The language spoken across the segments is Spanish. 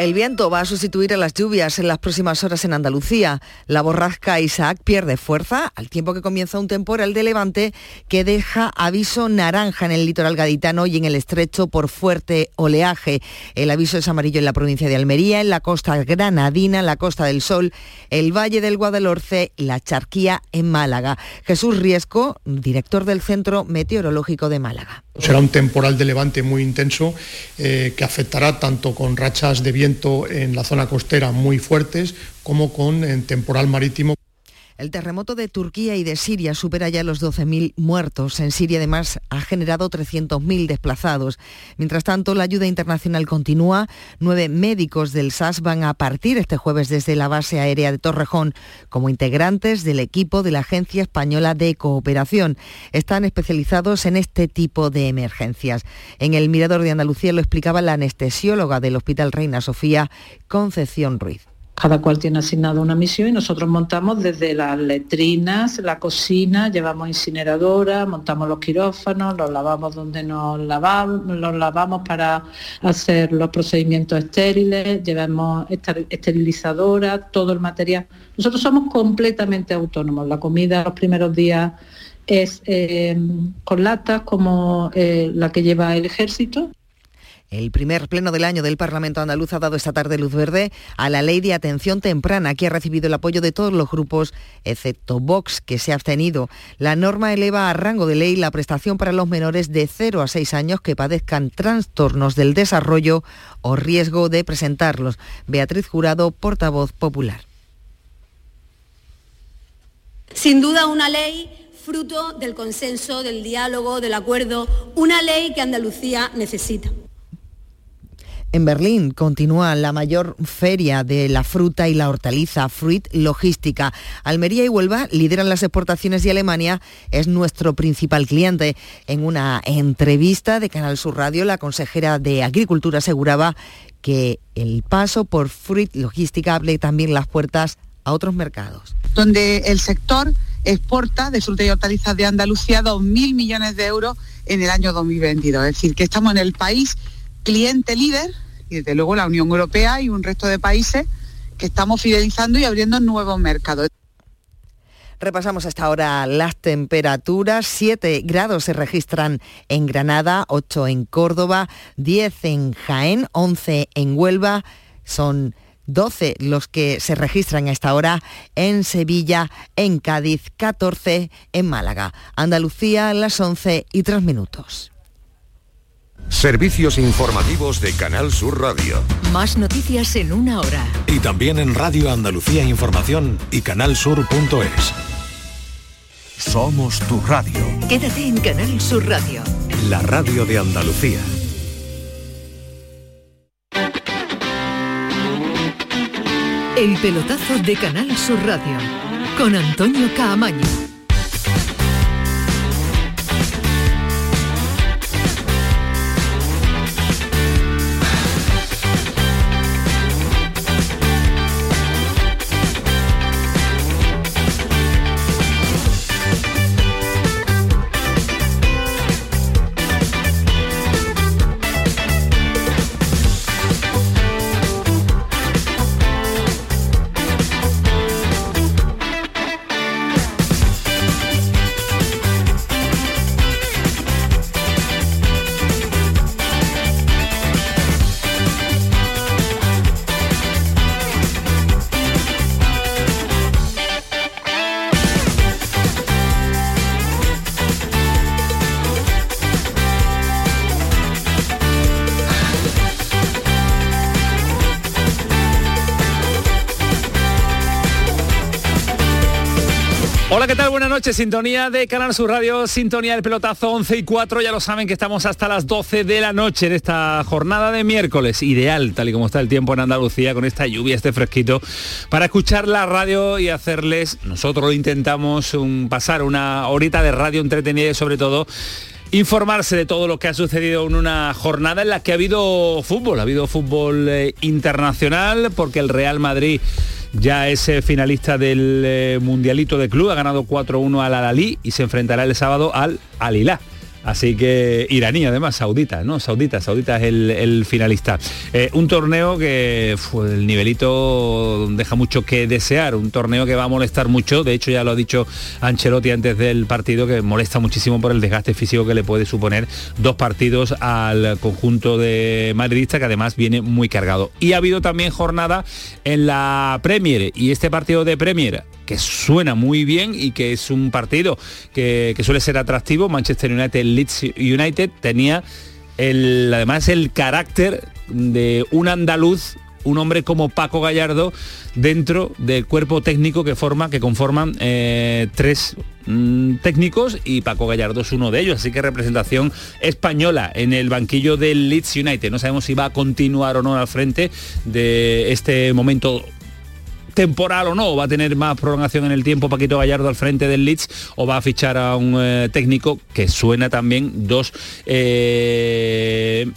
El viento va a sustituir a las lluvias en las próximas horas en Andalucía. La borrasca Isaac pierde fuerza al tiempo que comienza un temporal de levante que deja aviso naranja en el litoral gaditano y en el estrecho por fuerte oleaje. El aviso es amarillo en la provincia de Almería, en la costa granadina, en la costa del Sol, el Valle del Guadalhorce y la Charquía en Málaga. Jesús Riesco, director del Centro Meteorológico de Málaga. Será un temporal de levante muy intenso eh, que afectará tanto con rachas de viento en la zona costera muy fuertes como con temporal marítimo. El terremoto de Turquía y de Siria supera ya los 12.000 muertos. En Siria además ha generado 300.000 desplazados. Mientras tanto, la ayuda internacional continúa. Nueve médicos del SAS van a partir este jueves desde la base aérea de Torrejón como integrantes del equipo de la Agencia Española de Cooperación. Están especializados en este tipo de emergencias. En el Mirador de Andalucía lo explicaba la anestesióloga del Hospital Reina Sofía, Concepción Ruiz. Cada cual tiene asignado una misión y nosotros montamos desde las letrinas, la cocina, llevamos incineradora, montamos los quirófanos, los lavamos donde nos lavamos, los lavamos para hacer los procedimientos estériles, llevamos esterilizadora, todo el material. Nosotros somos completamente autónomos. La comida los primeros días es eh, con latas como eh, la que lleva el ejército el primer pleno del año del Parlamento andaluz ha dado esta tarde luz verde a la ley de atención temprana, que ha recibido el apoyo de todos los grupos, excepto Vox, que se ha abstenido. La norma eleva a rango de ley la prestación para los menores de 0 a 6 años que padezcan trastornos del desarrollo o riesgo de presentarlos. Beatriz Jurado, portavoz popular. Sin duda una ley fruto del consenso, del diálogo, del acuerdo, una ley que Andalucía necesita. En Berlín continúa la mayor feria de la fruta y la hortaliza, Fruit Logística. Almería y Huelva lideran las exportaciones y Alemania es nuestro principal cliente. En una entrevista de Canal Sur Radio, la consejera de Agricultura aseguraba que el paso por Fruit Logística abre también las puertas a otros mercados. Donde el sector exporta de fruta y hortalizas de Andalucía 2.000 millones de euros en el año 2022. Es decir, que estamos en el país cliente líder y desde luego la Unión Europea y un resto de países que estamos fidelizando y abriendo nuevos mercados. Repasamos hasta ahora las temperaturas. 7 grados se registran en Granada, 8 en Córdoba, 10 en Jaén, 11 en Huelva. Son 12 los que se registran a esta hora en Sevilla, en Cádiz, 14 en Málaga. Andalucía, las 11 y 3 minutos. Servicios informativos de Canal Sur Radio. Más noticias en una hora. Y también en Radio Andalucía Información y canalsur.es. Somos tu radio. Quédate en Canal Sur Radio. La radio de Andalucía. El pelotazo de Canal Sur Radio con Antonio Caamaño. Noches, sintonía de Canal Sur Radio, sintonía del pelotazo 11 y 4, ya lo saben que estamos hasta las 12 de la noche en esta jornada de miércoles, ideal, tal y como está el tiempo en Andalucía, con esta lluvia, este fresquito, para escuchar la radio y hacerles, nosotros intentamos pasar una horita de radio entretenida y sobre todo informarse de todo lo que ha sucedido en una jornada en la que ha habido fútbol, ha habido fútbol eh, internacional, porque el Real Madrid ya es finalista del eh, Mundialito de Club, ha ganado 4-1 al Al-Ali y se enfrentará el sábado al Al-Hilal. Así que iraní además, saudita, ¿no? Saudita, saudita es el, finalista. Eh, un torneo que el nivelito deja mucho que desear, un torneo que va a molestar mucho, de hecho ya lo ha dicho Ancelotti antes del partido, que molesta muchísimo por el desgaste físico que le puede suponer dos partidos al conjunto de madridista, que además viene muy cargado. Y ha habido también jornada en la Premier, y este partido de Premier que suena muy bien y que es un partido que, suele ser atractivo. Manchester United, Leeds United tenía además el carácter de un andaluz un hombre como Paco Gallardo dentro del cuerpo técnico que forma que conforman eh, tres mm, técnicos y Paco Gallardo es uno de ellos así que representación española en el banquillo del Leeds United no sabemos si va a continuar o no al frente de este momento temporal o no, va a tener más prolongación en el tiempo Paquito Gallardo al frente del Leeds o va a fichar a un eh, técnico que suena también dos eh,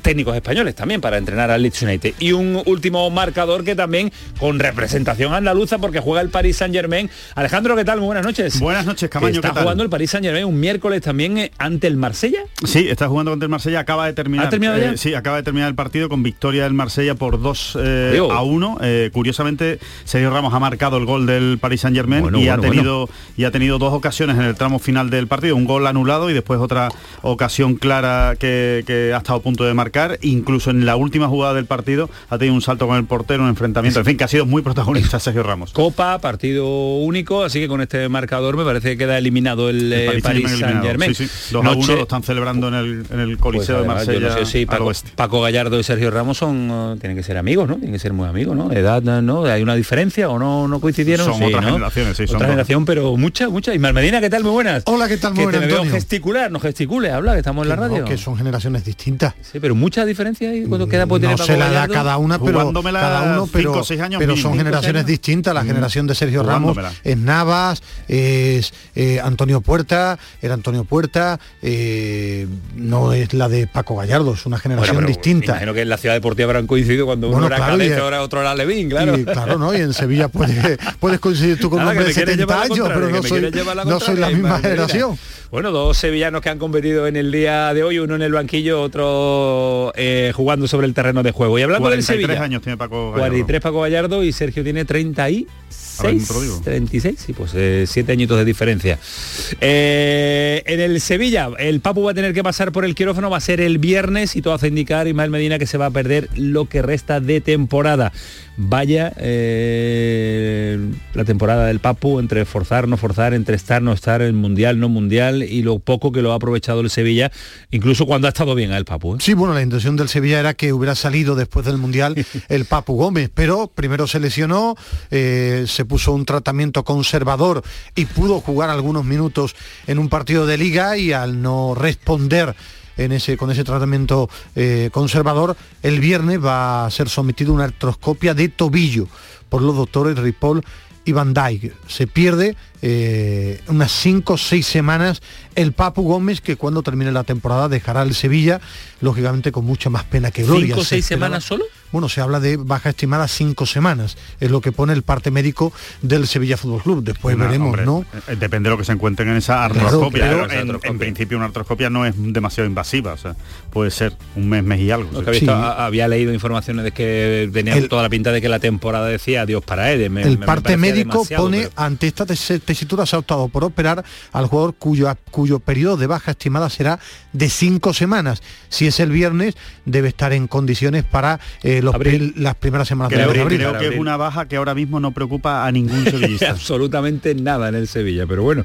técnicos españoles también para entrenar al Leeds United. Y un último marcador que también con representación andaluza porque juega el Paris Saint Germain. Alejandro, ¿qué tal? Muy buenas noches. Buenas noches, Camaño. Está jugando el Paris Saint Germain un miércoles también eh, ante el Marsella. Sí, está jugando ante el Marsella, acaba de terminar. ¿Ha terminado ya? Eh, sí, acaba de terminar el partido con victoria del Marsella por 2 eh, a 1. curiosamente, Sergio Ramos ha marcado el gol del Paris Saint Germain y, ha tenido, y ha tenido dos ocasiones en el tramo final del partido, un gol anulado y después otra ocasión clara que, que ha estado a punto de marcar, incluso en la última jugada del partido ha tenido un salto con el portero, un enfrentamiento, en fin, que ha sido muy protagonista Sergio Ramos. Copa, partido único, así que con este marcador me parece que queda eliminado el, eh, Paris Saint Germain. Sí, lo están celebrando en el, en el Coliseo de pues, Marsella. No sé Paco, Gallardo y Sergio Ramos son uh, tienen que ser amigos, ¿no? Tienen que ser muy amigos, ¿no? Edad, ¿no? ¿Hay una diferencia o no, no coincidieron? Son otras generaciones, sí. Otra generación, pero mucha, mucha. Y Medina, ¿qué tal? Muy buenas. Hola, ¿qué tal? Muy buenas, te gesticular, no gesticule, habla, que estamos en la radio. que son generaciones distintas. Sí, pero mucha diferencia ahí cuando queda no se la da cada una, pero cada uno, pero, pero son generaciones distintas. La mm. generación de Sergio Ramos es Navas, es eh, Antonio Puerta, era Antonio Puerta, eh, no es la de Paco Gallardo, es una generación distinta. Imagino que en la ciudad deportiva habrán coincidido cuando uno era claro, ahora otro era Levín, claro. Y, claro, ¿no? Y en Sevilla puedes, puedes coincidir tú con un hombre de 70 años, pero no soy, no soy la misma generación. Bueno, dos sevillanos que han competido en el día de hoy, uno en el banquillo, otro eh, jugando sobre el terreno de juego. Y hablando del Sevilla. años tiene Paco Gallardo. 43 Paco Gallardo y Sergio tiene 36. 36, sí, pues eh, siete añitos de diferencia. Eh, en el Sevilla, el Papu va a tener que pasar por el quirófano, va a ser el viernes y todo hace indicar, Ismael Medina, que se va a perder lo que resta de temporada vaya eh, la temporada del Papu entre forzar, no forzar, entre estar, no estar, en mundial, no mundial y lo poco que lo ha aprovechado el Sevilla, incluso cuando ha estado bien el Papu. ¿eh? Sí, bueno, la intención del Sevilla era que hubiera salido después del mundial el Papu Gómez, pero primero se lesionó, eh, se puso un tratamiento conservador y pudo jugar algunos minutos en un partido de liga y al no responder en ese, con ese tratamiento eh, conservador, el viernes va a ser sometido a una artroscopia de tobillo por los doctores Ripoll y Van Dijk. Se pierde eh, unas 5 o 6 semanas el Papu Gómez, que cuando termine la temporada dejará el Sevilla, lógicamente con mucha más pena que gloria. ¿Cinco o seis semanas solo? Bueno, se habla de baja estimada cinco semanas, es lo que pone el parte médico del Sevilla Fútbol Club. Después veremos, ¿no? Eh, depende de lo que se encuentren en esa artroscopia. en, principio una artroscopia no es demasiado invasiva, o sea, puede ser un mes, mes y algo. había leído informaciones de que tenía toda la pinta de que la temporada decía adiós para él. el parte médico pone ante esta tesitura se ha optado por operar al jugador cuyo, cuyo periodo de baja estimada será de cinco semanas. Si es el viernes, debe estar en condiciones para eh, los las primeras semanas de abril. Creo que es una baja que ahora mismo no preocupa a ningún sevillista. Absolutamente nada en el Sevilla, pero bueno,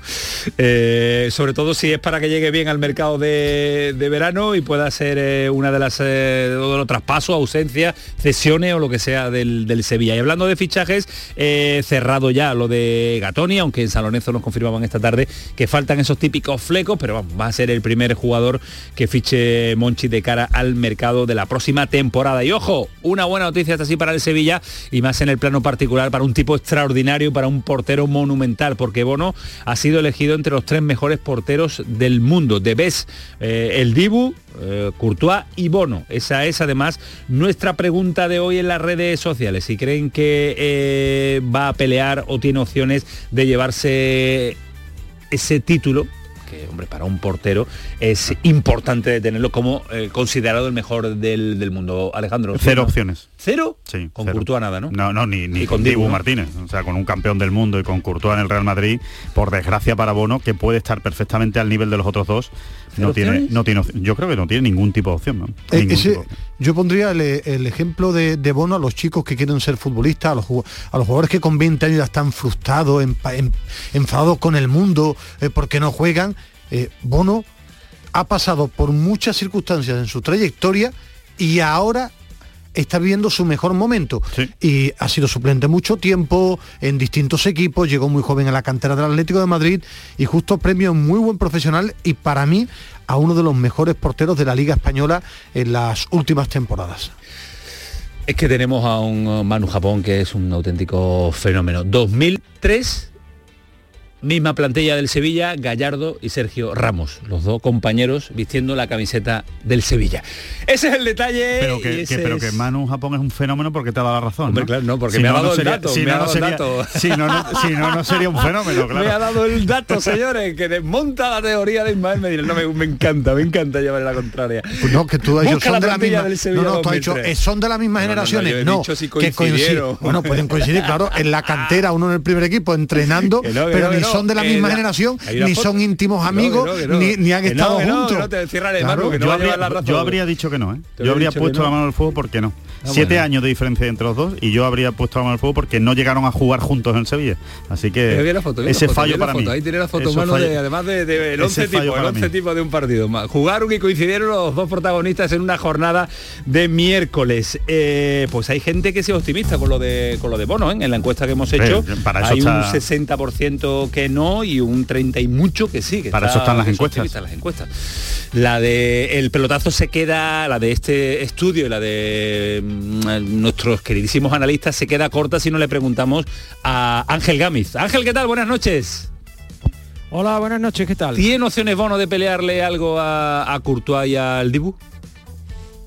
eh, sobre todo si es para que llegue bien al mercado de, verano y pueda ser eh, una de las de los traspasos, ausencias, cesiones o lo que sea del, Sevilla. Y hablando de fichajes, cerrado ya lo de Gatoni, aunque en Salonezo nos confirmaban esta tarde que faltan esos típicos flecos, pero vamos, va a ser el primer jugador que fiche Monchi de cara al mercado de la próxima temporada. Y ojo, una buena noticia hasta así para el Sevilla y más en el plano particular para un tipo extraordinario, para un portero monumental, porque Bono ha sido elegido entre los tres mejores porteros del mundo. De Bes, eh, el Dibu, eh, Courtois y Bono. Esa es además nuestra pregunta de hoy en las redes sociales. Si creen que eh, va a pelear o tiene opciones de llevarse ese título que hombre, para un portero es importante tenerlo como eh, considerado el mejor del, mundo. Alejandro. Cero opciones. ¿Cero? Sí. Con Courtois nada, ¿no? No, no, ni, con Dibu Martínez. O sea, con un campeón del mundo y con Courtois en el Real Madrid, por desgracia para Bono, que puede estar perfectamente al nivel de los otros dos, no tiene, no tiene, yo creo que no tiene ningún tipo de opción. Eh, yo pondría el, ejemplo de, Bono a los chicos que quieren ser futbolistas, a los, a los jugadores que con 20 años están frustrados, enfadados con el mundo eh, porque no juegan. Eh, Bono ha pasado por muchas circunstancias en su trayectoria y ahora está viviendo su mejor momento. Y ha sido suplente mucho tiempo en distintos equipos, llegó muy joven a la cantera del Atlético de Madrid y justo premio muy buen profesional y para mí a uno de los mejores porteros de la Liga Española en las últimas temporadas. Es que tenemos a un Manu Japón que es un auténtico fenómeno. 2003 Misma plantilla del Sevilla, Gallardo y Sergio Ramos, los dos compañeros vistiendo la camiseta del Sevilla. Ese es el detalle. Pero que, pero que Manu Japón es un fenómeno porque te ha dado la razón. ¿no? Claro, no, porque me ha dado el dato. Si no, no, sería un fenómeno, claro. Me ha dado el dato, señores, que desmonta la teoría de Ismael Medina. No, me, me encanta, me encanta llevarle la contraria. Pues no, que tú ellos son de la misma. No, no, tú has dicho, son de las mismas generaciones. No, que coincidieron. Bueno, pueden coincidir, claro, en la cantera, uno en el primer equipo entrenando, pero ni son de la misma generación, ni son íntimos amigos, ni, han estado juntos. yo, habría, dicho que no, ¿eh? Yo habría puesto la mano al fuego porque no. Ah, Siete años de diferencia entre los dos y yo habría puesto la mano al fuego porque no llegaron a jugar juntos en Sevilla. Así que ese fallo para mí. Ahí tiene la foto, mano, además de, de el 11 tipo, el 11 tipo de un partido. Jugaron y coincidieron los dos protagonistas en una jornada de miércoles. Eh, pues hay gente que se optimista con lo de con lo de Bono, ¿eh? en la encuesta que hemos hecho. para hay un 60% que no y un 30 y mucho que sí. para eso están las encuestas. las encuestas. La de el pelotazo se queda, la de este estudio y la de mm, nuestros queridísimos analistas se queda corta si no le preguntamos a Ángel Gámez. Ángel, ¿qué tal? Buenas noches. Hola, buenas noches, ¿qué tal? ¿Tiene opciones Bono de pelearle algo a, a Courtois y al Dibu?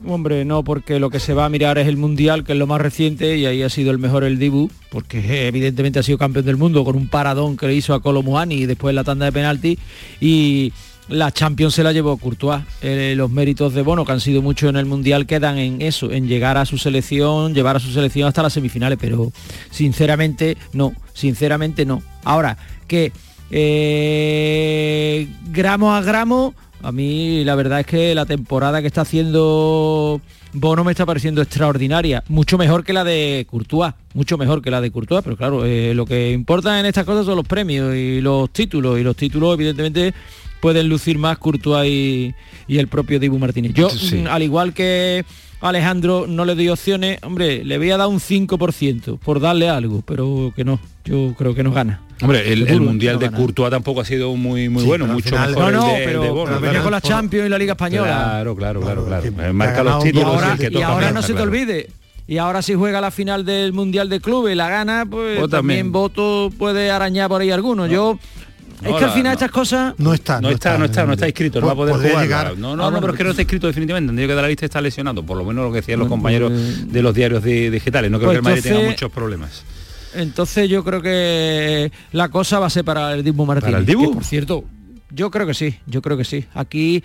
Hombre, no, porque lo que se va a mirar es el Mundial, que es lo más reciente, y ahí ha sido el mejor el Dibu, porque evidentemente ha sido campeón del mundo con un paradón que le hizo a Colo y después la tanda de penalti, y la Champions se la llevó Courtois. Eh, los méritos de Bono, que han sido muchos en el Mundial, quedan en eso, en llegar a su selección, llevar a su selección hasta las semifinales, pero sinceramente no, sinceramente no. Ahora, que eh, gramo a gramo a mí la verdad es que la temporada que está haciendo Bono me está pareciendo extraordinaria, mucho mejor que la de Courtois, mucho mejor que la de Courtois, pero claro, eh, lo que importa en estas cosas son los premios y los títulos, y los títulos evidentemente pueden lucir más Courtois y, el propio Dibu Martínez. Yo, al igual que Alejandro no le doy opciones, hombre, le voy a dar un 5% por darle algo, pero que no, yo creo que no gana. Hombre, el, Mundial de Courtois tampoco ha sido muy muy bueno, mucho mejor no, no, de, pero, venía con la Champions y la Liga Española. Claro, claro, claro, claro. Marca los títulos. Y ahora, no se te olvide, y ahora si juega la final del Mundial de Clubes y la gana, pues también. voto puede arañar por ahí alguno. Yo es que al final estas cosas no está no, está, no está no está inscrito no va a poder jugar no no, no pero es que no está inscrito definitivamente tendría que dar la lista está lesionado por lo menos lo que decían los compañeros pues, de los diarios digitales no creo pues que el Madrid tenga muchos problemas entonces yo creo que la cosa va a ser para el Dibu Martínez ¿Para el Dibu? por cierto yo creo que sí yo creo que sí aquí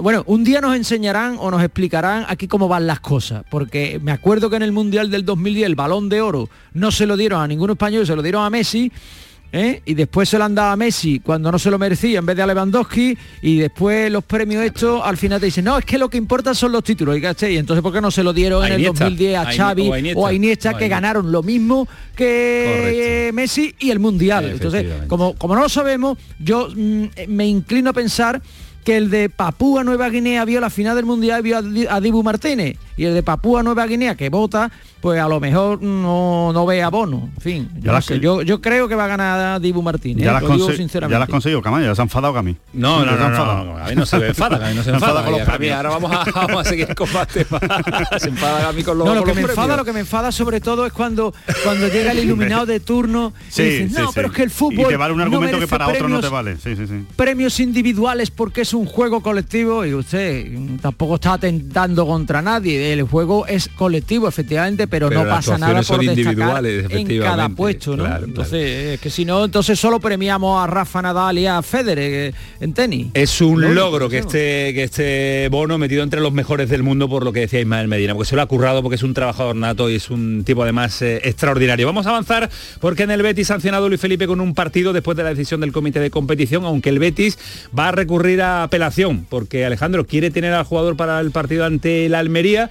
bueno, un día nos enseñarán o nos explicarán aquí cómo van las cosas, porque me acuerdo que en el Mundial del 2010 el balón de oro no se lo dieron a ningún español, se lo dieron a Messi ¿eh? y después se lo han dado a Messi cuando no se lo merecía en vez de a Lewandowski y después los premios estos al final te dicen no es que lo que importa son los títulos y entonces por qué no se lo dieron en el 2010 a Xavi o a Iniesta, que ganaron lo mismo que Messi y el mundial entonces como como no lo sabemos yo mm, me inclino a pensar que el de Papúa Nueva Guinea vio la final del mundial y vio a, Dibu Martínez y el de Papúa Nueva Guinea que vota, pues a lo mejor no, no ve abono. En fin, yo, no sé, yo, yo, creo que va a ganar Dibu Martínez. Ya, ¿eh? las, sinceramente. ya las conseguido, Camaya, ya se han enfadado a mí. No, no, no, no, a mí no se me enfada, a mí no se enfada. Con los ahora vamos a, vamos a seguir con más temas. se enfada a mí con los No, lo que me enfada, lo que me enfada sobre todo es cuando, cuando llega el iluminado de turno y dice, no, pero es que el fútbol. Y te vale un argumento que para otro no te vale. Sí, sí, sí. Premios individuales porque es un juego colectivo y usted tampoco está atentando contra nadie. El juego es colectivo, efectivamente, pero, no pasa nada por destacar en cada puesto, ¿no? entonces, es que si no, entonces solo premiamos a Rafa Nadal y a Federer eh, en tenis. Es un logro que este, que este bono metido entre los mejores del mundo por lo que decía Ismael Medina, porque se lo ha currado, porque es un trabajador nato y es un tipo además eh, extraordinario. Vamos a avanzar porque en el Betis sancionado Luis Felipe con un partido después de la decisión del comité de competición, aunque el Betis va a recurrir a apelación, porque Alejandro quiere tener al jugador para el partido ante la Almería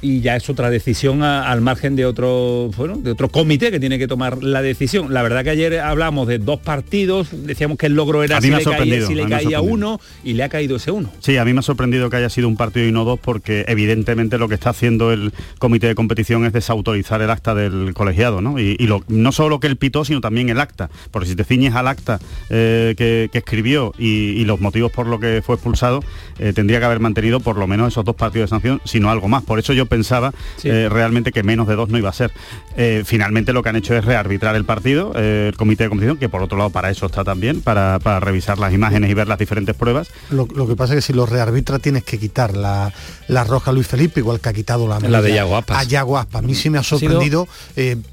y ya es otra decisión al margen de otro bueno, de otro comité que tiene que tomar la decisión. La verdad que ayer hablamos de dos partidos, decíamos que el logro era si le, caía, si le caía uno y le ha caído ese uno. Sí, a mí me ha sorprendido que haya sido un partido y no dos porque evidentemente lo que está haciendo el comité de competición es desautorizar el acta del colegiado, ¿no? Y, lo, no solo lo que él pitó, sino también el acta, porque si te ciñes al acta eh, que, escribió y, los motivos por lo que fue expulsado, eh, tendría que haber mantenido por lo menos esos dos partidos de sanción, sino algo más. Por eso yo pensaba eh, realmente que menos de dos no iba a ser. Eh, finalmente lo que han hecho es rearbitrar el partido, eh, el comité de competición, que por otro lado para eso está también, para, revisar las imágenes y ver las diferentes pruebas. Lo, que pasa es que si lo rearbitra tienes que quitar la, la roja Luis Felipe, igual que ha quitado la, la de Yaguaspas. A Yaguaspas. A mí sí me ha sorprendido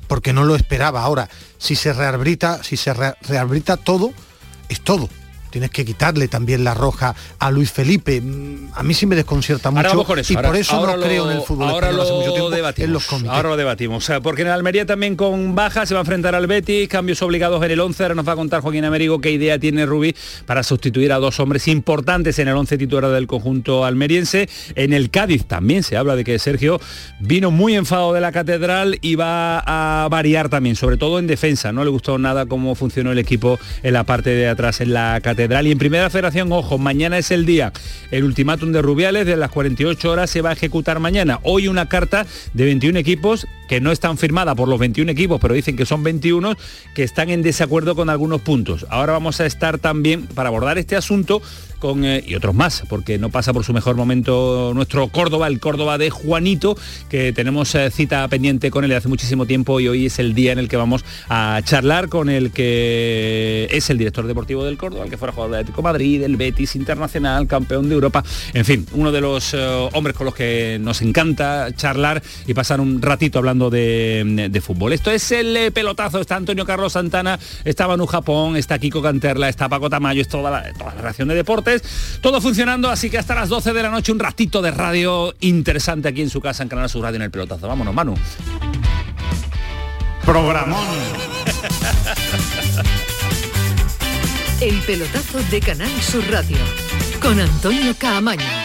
porque no lo esperaba. Ahora, si se rearbitra, si se rearbitra todo, es todo tienes que quitarle también la roja a Luis Felipe. Mm, a mí sí me desconcierta mucho y por eso no creo en el fútbol ahora lo mucho tiempo debatimos, Ahora lo debatimos, porque en Almería también con baja se va a enfrentar al Betis, cambios obligados en el 11, ahora nos va a contar Joaquín Américo qué idea tiene Rubí para sustituir a dos hombres importantes en el 11 titular del conjunto almeriense. En el Cádiz también se habla de que Sergio vino muy enfadado de la catedral y va a variar también, sobre todo en defensa. No le gustó nada cómo funcionó el equipo en la parte de atrás en la catedral y en Primera Federación, ojo, mañana es el día. El ultimátum de Rubiales de las 48 horas se va a ejecutar mañana. Hoy una carta de 21 equipos que no están firmada por los 21 equipos, pero dicen que son 21 que están en desacuerdo con algunos puntos. Ahora vamos a estar también para abordar este asunto eh, y otros más, porque no pasa por su mejor momento nuestro Córdoba, el Córdoba de Juanito, que tenemos eh, cita pendiente con él hace muchísimo tiempo y hoy es el día en el que vamos a charlar con el que es el director deportivo del Córdoba, el que fuera jugador de Atlético Madrid, el Betis Internacional, campeón de Europa, en fin, uno de los eh, hombres con los que nos encanta charlar y pasar un ratito hablando de, fútbol. Esto es el pelotazo, está Antonio Carlos Santana, está Manu Japón, está Kiko Canterla, está Paco Tamayo, es toda la, toda la reacción de deportes todo funcionando, así que hasta las 12 de la noche un ratito de radio interesante aquí en su casa en Canal Sur Radio en el pelotazo. Vámonos, Manu. Programón. El pelotazo de Canal Sur Radio con Antonio Caamaño.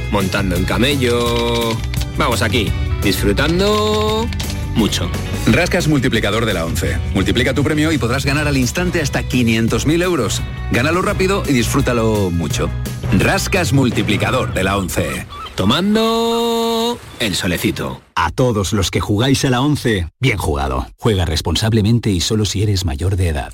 montando en camello. Vamos aquí, disfrutando mucho. Rascas multiplicador de la 11. Multiplica tu premio y podrás ganar al instante hasta 500.000 euros. Gánalo rápido y disfrútalo mucho. Rascas multiplicador de la 11. Tomando el solecito. A todos los que jugáis a la 11, bien jugado. Juega responsablemente y solo si eres mayor de edad.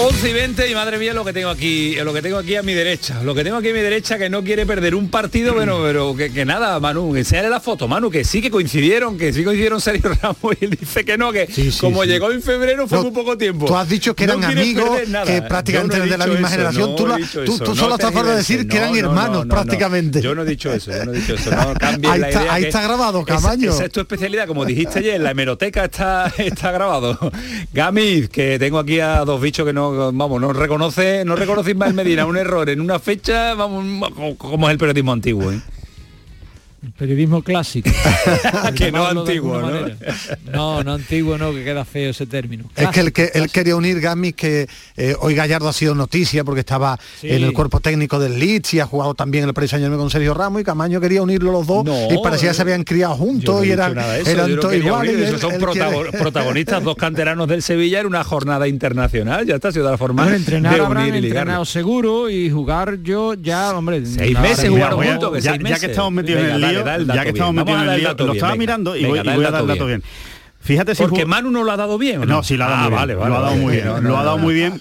11 y 20 y madre mía lo que tengo aquí, lo que tengo aquí a mi derecha, lo que tengo aquí a mi derecha que no quiere perder un partido, bueno, pero que, nada, Manu, enséñale la foto, Manu, que sí que coincidieron, que sí coincidieron Sergio Ramos y él dice que no, que como llegó en febrero fue muy poco tiempo. Tú has dicho que eran amigos, que prácticamente de la misma generación, tú, tú, solo estás de decir que eran hermanos prácticamente. Yo no he dicho eso, yo no he dicho eso, ahí está, ahí está grabado, Camaño. Esa, es tu especialidad, como dijiste ayer, la hemeroteca está, está grabado. Gami, que tengo aquí a dos bichos que no vamos, no reconoce, no reconoce Ismael Medina un error en una fecha, vamos, como es el periodismo antiguo. ¿eh? El periodismo clásico. que no antiguo, ¿no? No, no antiguo, no, que queda feo ese término. es que, el que él quería unir, Gami, que eh, hoy Gallardo ha sido noticia porque estaba en el cuerpo técnico del Leeds y ha jugado también el Paris Saint con Sergio Ramos y Camaño quería unirlo los dos y parecía que se habían criado juntos y eran, eran todos iguales. son protagonistas, dos canteranos del Sevilla en una jornada internacional, ya está, ha sido de la forma bueno, entrenar de unir y entrenado seguro y jugar yo ya, hombre... Seis meses jugaron juntos, ya, que estamos metidos en el ya que estamos metidos en el lío, lo estaba mirando y voy, a dar el dato bien. Fíjate si Porque Manu no lo ha dado bien. no? sí lo ha dado ah, muy bien. lo ha dado muy bien. Lo ha dado muy bien.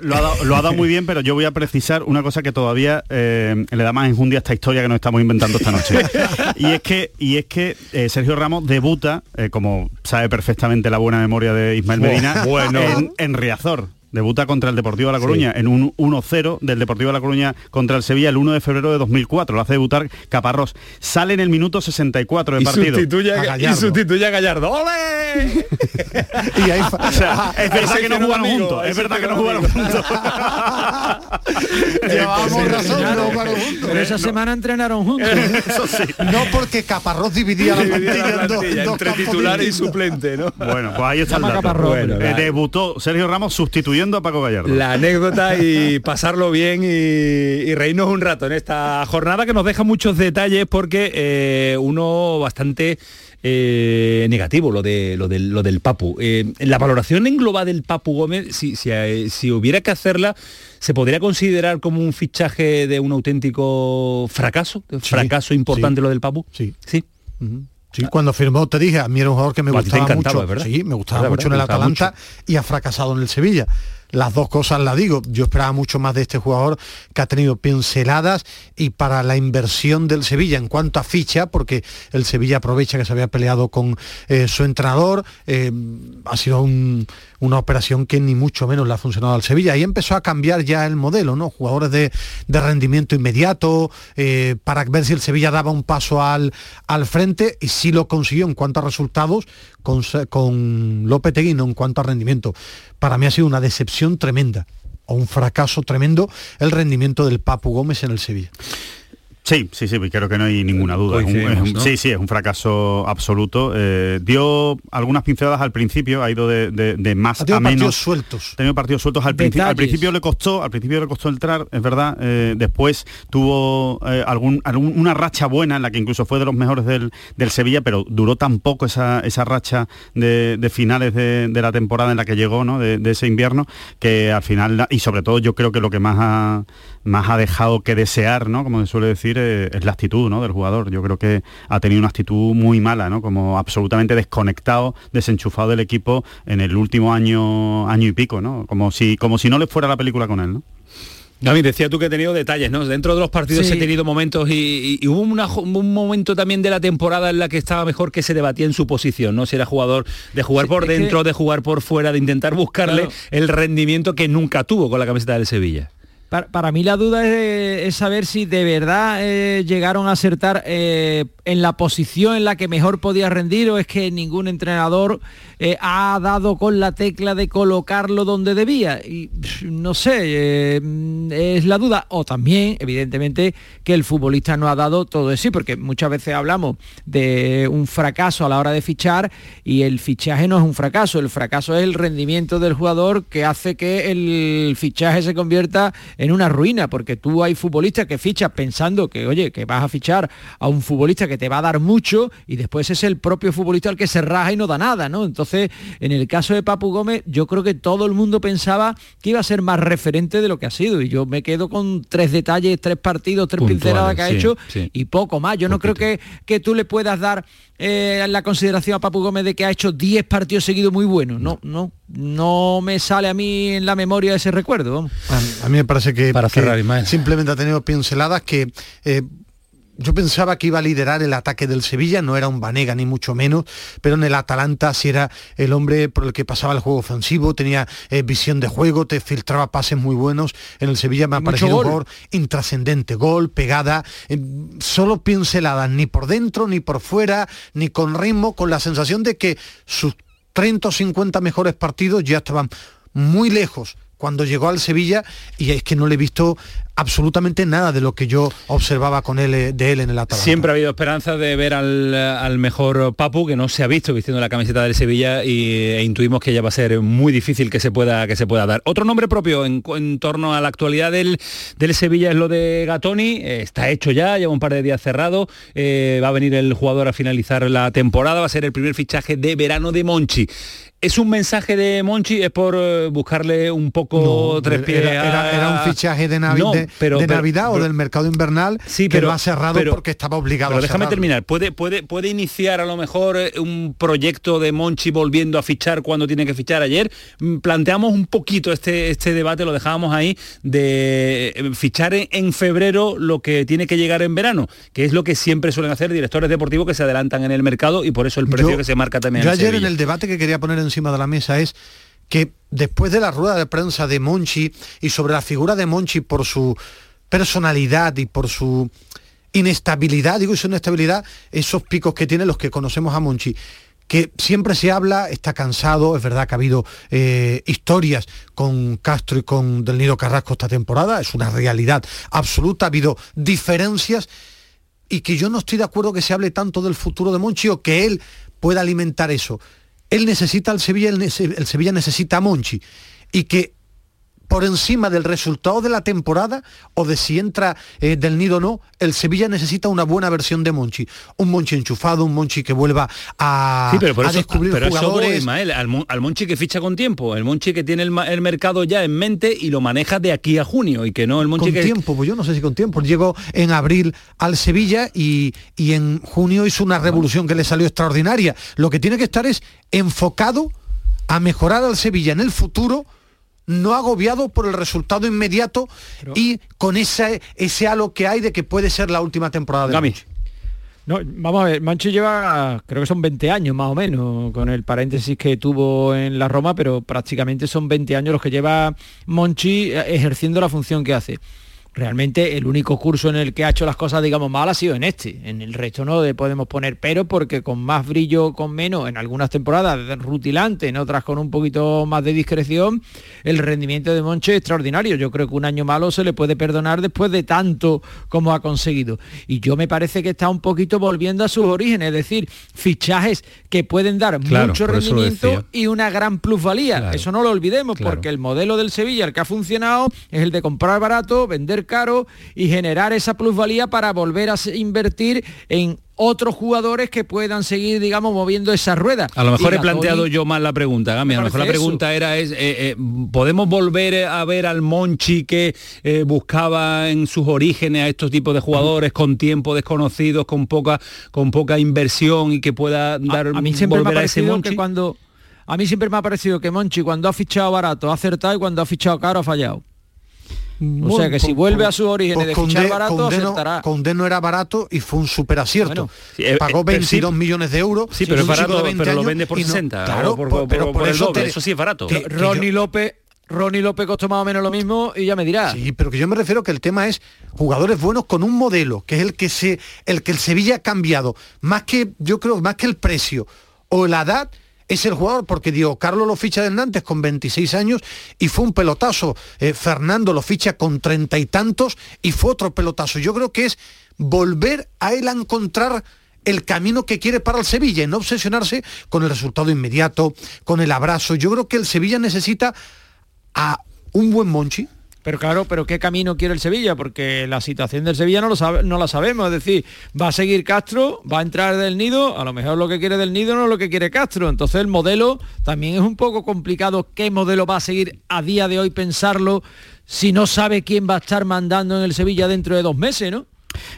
Lo ha, dado, muy bien, pero yo voy a precisar una cosa que todavía eh, le da más enjundia a esta historia que nos estamos inventando esta noche. y es que, y es que eh, Sergio Ramos debuta, eh, como sabe perfectamente la buena memoria de Ismael Medina, bueno. en, en Riazor. Debuta contra el Deportivo de La Coruña en un 1-0 del Deportivo de La Coruña contra el Sevilla el 1 de febrero de 2004. Lo hace debutar Caparrós. Sale en el minuto 64 del partido. Sustituye a, y sustituye a Gallardo. ¡Ole! y ahí o sea, es verdad que no jugaron juntos. Es verdad que no jugaron juntos. Llevábamos razón, no jugaron juntos. Pero esa semana entrenaron juntos. Eso sí. No porque Caparrós dividía la plantilla, entre titular y suplente, ¿no? Bueno, pues ahí está el dato. Eh, debutó Sergio Ramos sustituyendo a Paco Gallardo. La anécdota y pasarlo bien y, reírnos un rato en esta jornada que nos deja muchos detalles porque eh, uno bastante eh, negativo lo de lo del, lo del Papu. Eh, la valoración en global del Papu Gómez, si, si, hubiera que hacerla, ¿se podría considerar como un fichaje de un auténtico fracaso? ¿Fracaso importante lo del Papu? Sí. Sí. Sí, cuando firmó te dije, a mí era un jugador que me gustaba mucho. Sí, me gustaba mucho en el Atalanta y ha fracasado en el Sevilla las dos cosas las digo. Yo esperaba mucho más de este jugador que ha tenido pinceladas y para la inversión del Sevilla en cuanto a ficha, porque el Sevilla aprovecha que se había peleado con eh, su entrenador, eh, ha sido una operación que ni mucho menos le ha funcionado al Sevilla. Y empezó a cambiar ya el modelo, ¿no? Jugadores de, rendimiento inmediato, eh, para ver si el Sevilla daba un paso al, al frente y sí lo consiguió en cuanto a resultados con, con López Teguino en cuanto a rendimiento para mí ha sido una decepción tremenda o un fracaso tremendo el rendimiento del Papu Gómez en el Sevilla. Sí, sí, sí, creo que no hay ninguna duda. Sí, sí, es un fracaso absoluto. Eh, dio algunas pinceladas al principio, ha ido de, más a menos. partidos sueltos. Tenido partidos sueltos al principio. Al principio le costó, al principio le costó entrar, es verdad. Eh, después tuvo eh, algún, una racha buena en la que incluso fue de los mejores del, Sevilla, pero duró tan poco esa, esa racha de, finales de, la temporada en la que llegó, ¿no? De, ese invierno, que al final, y sobre todo yo creo que lo que más ha, más ha dejado que desear, ¿no? Como se suele decir, eh, es la actitud ¿no? del jugador. Yo creo que ha tenido una actitud muy mala, ¿no? como absolutamente desconectado, desenchufado del equipo en el último año, año y pico, ¿no? como, si, como si no le fuera la película con él. ¿no? Gaby, decía tú que he tenido detalles, ¿no? Dentro de los partidos he tenido momentos y, hubo un momento también de la temporada en la que estaba mejor que se debatía en su posición, ¿no? Si era jugador de jugar por dentro, de jugar por fuera, de intentar buscarle el rendimiento que nunca tuvo con la camiseta del Sevilla. Para, mí la duda es, saber si de verdad eh, llegaron a acertar eh, en la posición en la que mejor podía rendir o es que ningún entrenador eh, ha dado con la tecla de colocarlo donde debía. Y no sé, es la duda. O también, evidentemente, que el futbolista no ha dado todo de sí, porque muchas veces hablamos de un fracaso a la hora de fichar y el fichaje no es un fracaso, el fracaso es el rendimiento del jugador que hace que el fichaje se convierta en una ruina, porque tú hay futbolistas que fichas pensando que, oye, que vas a fichar a un futbolista que te va a dar mucho y después es el propio futbolista el que se raja y no da nada, ¿no? Entonces, en el caso de Papu Gómez, yo creo que todo el mundo pensaba que iba a ser más referente de lo que ha sido y yo me quedo con tres detalles, tres partidos, tres pinceladas que ha hecho y poco más. Yo no creo que, que tú le puedas dar eh, la consideración a Papu Gómez de que ha hecho 10 partidos seguidos muy buenos. No, no, no me sale a mí en la memoria ese recuerdo. A, mí me parece que, Para cerrar, simplemente ha tenido pinceladas que eh, yo pensaba que iba a liderar el ataque del Sevilla, no era un Vanega ni mucho menos, pero en el Atalanta sí era el hombre por el que pasaba el juego ofensivo, tenía eh, visión de juego, te filtraba pases muy buenos. En el Sevilla me ha parecido un gol intrascendente, gol, pegada, eh, solo pinceladas, ni por dentro, ni por fuera, ni con ritmo, con la sensación de que sus 30 o 50 mejores partidos ya estaban muy lejos cuando llegó al Sevilla y es que no le he visto absolutamente nada de lo que yo observaba con él eh, de él en el Atalanta. Siempre ha habido esperanza de ver al, mejor Papu que no se ha visto vistiendo la camiseta del Sevilla y, e intuimos que ya va a ser muy difícil que se pueda que se pueda dar. Otro nombre propio en, torno a la actualidad del, del, Sevilla es lo de Gatoni, está hecho ya, lleva un par de días cerrado, eh, va a venir el jugador a finalizar la temporada, va a ser el primer fichaje de verano de Monchi. ¿Es un mensaje de Monchi? ¿Es por eh, buscarle un poco tres pies era, un fichaje de, Navidad o del mercado invernal sí, pero, que lo ha cerrado porque estaba obligado pero a déjame terminar. ¿Puede, puede, ¿Puede iniciar a lo mejor eh, un proyecto de Monchi volviendo a fichar cuando tiene que fichar? Ayer mm, planteamos un poquito este, este debate, lo dejábamos ahí, de eh, fichar en, febrero lo que tiene que llegar en verano, que es lo que siempre suelen hacer directores deportivos que se adelantan en el mercado y por eso el precio que se marca también. Yo ayer en el debate que quería poner en encima de la mesa es que después de la rueda de prensa de Monchi y sobre la figura de Monchi por su personalidad y por su inestabilidad, digo su inestabilidad, esos picos que tiene los que conocemos a Monchi, que siempre se habla, está cansado, es verdad que ha habido eh, historias con Castro y con Del Nido Carrasco esta temporada, es una realidad absoluta, ha habido diferencias y que yo no estoy de acuerdo que se hable tanto del futuro de Monchi o que él pueda alimentar eso él necesita al Sevilla, el, Sevilla necesita a Monchi. Y que por encima del resultado de la temporada o de si entra eh, del nido o no, el Sevilla necesita una buena versión de Monchi. Un Monchi enchufado, un Monchi que vuelva a, sí, pero descubrir pero jugadores. al, Monchi que ficha con tiempo, el Monchi que tiene el, mercado ya en mente y lo maneja de aquí a junio y que no el Monchi con que... tiempo, pues yo no sé si con tiempo. Llegó en abril al Sevilla y, y en junio hizo una revolución que le salió extraordinaria. Lo que tiene que estar es enfocado a mejorar al Sevilla en el futuro no agobiado por el resultado inmediato y con ese, ese halo que hay de que puede ser la última temporada de Gami. No, vamos a ver, Manchi lleva, creo que son 20 años más o menos, con el paréntesis que tuvo en la Roma, pero prácticamente son 20 años los que lleva Monchi eh, ejerciendo la función que hace realmente el único curso en el que ha hecho las cosas, digamos, mal ha sido en este. En el resto no le podemos poner pero porque con más brillo, con menos, en algunas temporadas rutilante, en otras con un poquito más de discreción, el rendimiento de Monche es extraordinario. Yo creo que un año malo se le puede perdonar después de tanto como ha conseguido. Y yo me parece que está un poquito volviendo a sus orígenes, es decir, fichajes que pueden dar mucho rendimiento y una gran plusvalía. Eso no lo olvidemos, porque el modelo del Sevilla, el que ha funcionado, es el de comprar barato, vender caro y generar esa plusvalía para volver a invertir en otros jugadores que puedan seguir, digamos, moviendo esa rueda. A lo mejor he planteado yo mal la pregunta, Gami. A lo mejor la pregunta era, es, eh, eh, ¿podemos volver a ver al Monchi que eh, buscaba en sus orígenes a estos tipos de jugadores con tiempo desconocidos, con poca, con poca inversión y que pueda dar a, mí siempre me ha parecido que cuando a mí siempre me ha parecido que Monchi cuando ha fichado barato ha acertado y cuando ha fichado caro ha fallado o sea que si vuelve a su origen de fichar barato, Condeno, era barato y fue un super acierto. Eh, Pagó 22 eh, millones de euros. Sí, pero es barato, pero lo vende por 60. claro, por, pero por, eso, eso sí es barato. Ronnie López Ronnie López costó más o menos lo mismo y ya me dirá. Sí, pero que yo me refiero que el tema es jugadores buenos con un modelo, que es el que se, el que el Sevilla ha cambiado. Más que, yo creo, más que el precio o la edad, es el jugador porque Diego Carlos lo ficha del Nantes con 26 años y fue un pelotazo. Eh, Fernando lo ficha con treinta y tantos y fue otro pelotazo. Yo creo que es volver a él a encontrar el camino que quiere para el Sevilla y no obsesionarse con el resultado inmediato, con el abrazo. Yo creo que el Sevilla necesita a un buen Monchi, pero claro, pero ¿qué camino quiere el Sevilla? Porque la situación del Sevilla no, lo sabe, no la sabemos. Es decir, va a seguir Castro, va a entrar del nido, a lo mejor lo que quiere del nido no es lo que quiere Castro. Entonces el modelo también es un poco complicado. ¿Qué modelo va a seguir a día de hoy pensarlo si no sabe quién va a estar mandando en el Sevilla dentro de dos meses, ¿no?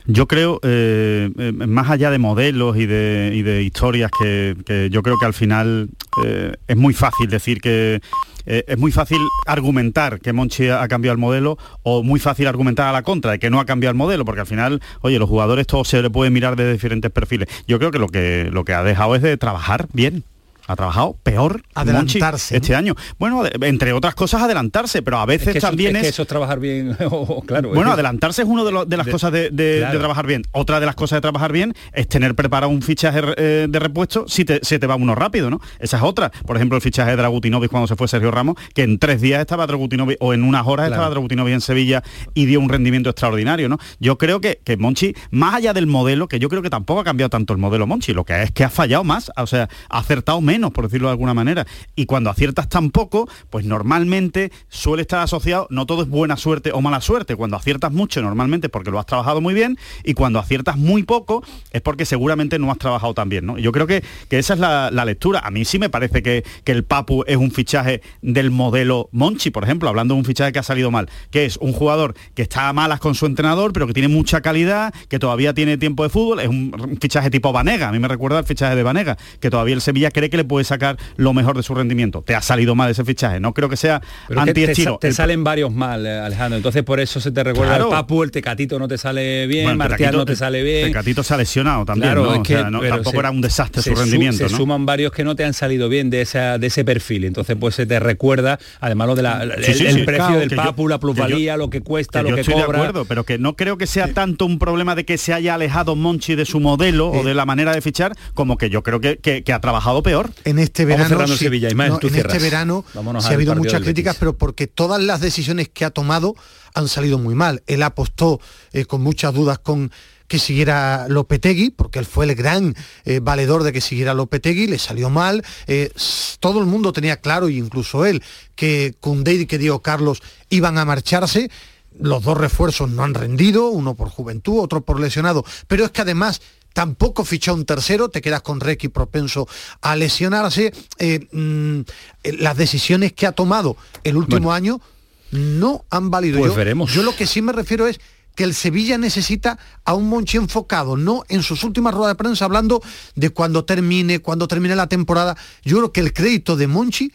Yo creo, eh, eh, más allá de modelos y de, historias, que, yo creo que al final eh, es muy fácil decir que es muy fácil argumentar que Monchi ha cambiado el modelo o muy fácil argumentar a la contra de que no ha cambiado el modelo, porque al final, oye, los jugadores todos se le pueden mirar de diferentes perfiles. Yo creo que lo que, lo que ha dejado es de trabajar bien ha trabajado peor adelantarse este año. Bueno, entre otras cosas adelantarse, pero a veces también es, eso es trabajar bien, claro. Bueno, adelantarse es una de, las cosas de, trabajar bien. Otra de las cosas de trabajar bien es tener preparado un fichaje eh, de repuesto si te, se te va uno rápido, ¿no? Esa es otra. Por ejemplo, el fichaje de Dragutinovic cuando se fue Sergio Ramos, que en tres días estaba Dragutinovic o en unas horas estaba Dragutinovic en Sevilla y dio un rendimiento extraordinario, ¿no? Yo creo que, que Monchi, más allá del modelo, que yo creo que tampoco ha cambiado tanto el modelo Monchi, lo que es que ha fallado más, o sea, ha acertado menos por decirlo de alguna manera. Y cuando aciertas tan poco, pues normalmente suele estar asociado, no todo es buena suerte o mala suerte, cuando aciertas mucho normalmente porque lo has trabajado muy bien y cuando aciertas muy poco es porque seguramente no has trabajado tan bien. ¿no? Yo creo que, que esa es la, lectura. A mí sí me parece que, que el Papu es un fichaje del modelo Monchi, por ejemplo, hablando de un fichaje que ha salido mal, que es un jugador que está a malas con su entrenador, pero que tiene mucha calidad, que todavía tiene tiempo de fútbol, es un fichaje tipo Vanega, a mí me recuerda el fichaje de Vanega, que todavía el Sevilla cree que le puede sacar lo mejor de su rendimiento. Te ha salido mal ese fichaje. No creo que sea anti-estilo. Te, salen varios mal, eh, Alejandro. Entonces por eso se te recuerda el Papu, el Tecatito no te sale bien, Martial no te sale bien. Tecatito se ha lesionado también, tampoco era un desastre su rendimiento. se suman varios que no te han salido bien de, esa, de ese perfil. Entonces pues se te recuerda, además lo de la, el, precio del Papu, la plusvalía, lo que cuesta, lo que estoy cobra. De acuerdo, pero que no creo que sea tanto un problema de que se haya alejado Monchi de su modelo o de la manera de fichar, como que yo creo que, que ha trabajado peor. En este verano en este verano se ha habido muchas críticas, pero porque todas las decisiones que ha tomado han salido muy mal. Él apostó eh, con muchas dudas con que siguiera Lopetegui, porque él fue el gran eh, valedor de que siguiera Lopetegui, le salió mal. Eh, todo el mundo tenía claro, incluso él, que Cundé y que Diego Carlos iban a marcharse. Los dos refuerzos no han rendido, uno por juventud, otro por lesionado. Pero es que además tampoco fichó un tercero, te quedas con Requi propenso a lesionarse. Eh, mm, las decisiones que ha tomado el último año no han valido. Pues yo, veremos. Yo lo que sí me refiero es que el Sevilla necesita a un Monchi enfocado, no en sus últimas ruedas de prensa hablando de cuando termine, cuando termine la temporada. Yo creo que el crédito de Monchi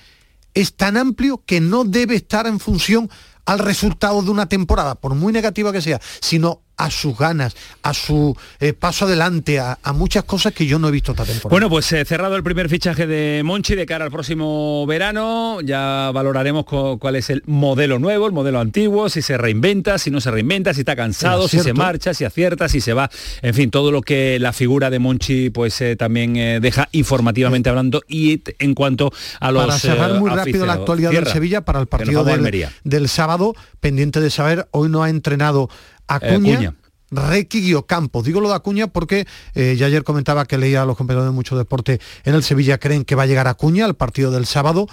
es tan amplio que no debe estar en función al resultado de una temporada, por muy negativa que sea, sino a sus ganas, a su eh, paso adelante, a, muchas cosas que yo no he visto esta temporada. Bueno, pues eh, cerrado el primer fichaje de Monchi de cara al próximo verano, ya valoraremos cuál es el modelo nuevo, el modelo antiguo, si se reinventa, si no se reinventa, si está cansado, si se marcha, si acierta, si se va, en fin, todo lo que la figura de Monchi pues eh, también deja informativamente hablando y en cuanto a los Para cerrar muy rápido la actualidad del Sevilla para el partido del, del sábado, pendiente de saber, hoy no ha entrenado Acuña. Acuña. Requi Campos. Digo lo de Acuña porque eh, ya ayer comentaba que leía a los compañeros de mucho deporte en el Sevilla creen que va a llegar Acuña al partido del sábado,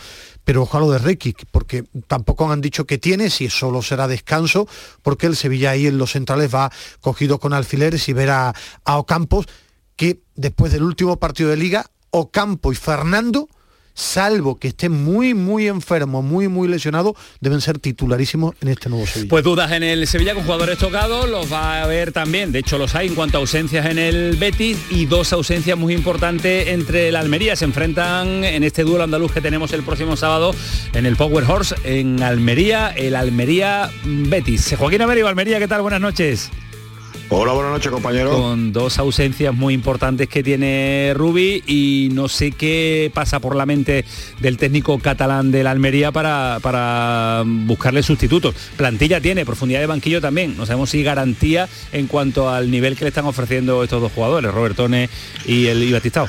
pero ojalá de Requi, porque tampoco han dicho que tiene, si solo será descanso, porque el Sevilla ahí en los centrales va cogido con alfileres y ver a, a Ocampos, que después del último partido de liga, Ocampo y Fernando salvo que esté muy, muy enfermo, muy, muy lesionado, deben ser titularísimos en este nuevo Sevilla. Pues dudas en el Sevilla con jugadores tocados, los va a haber también, de hecho los hay en cuanto a ausencias en el Betis y dos ausencias muy importantes entre el Almería. Se enfrentan en este duelo andaluz que tenemos el próximo sábado en el Power Horse en Almería, el Almería Betis. Joaquín Américo, Almería, ¿qué tal? Buenas noches. Hola, buenas noches, compañero. Con dos ausencias muy importantes que tiene Rubi y no sé qué pasa por la mente del técnico catalán de la Almería para, para buscarle sustitutos. Plantilla tiene, profundidad de banquillo también. No sabemos si garantía en cuanto al nivel que le están ofreciendo estos dos jugadores, Robertone y el y Batistao.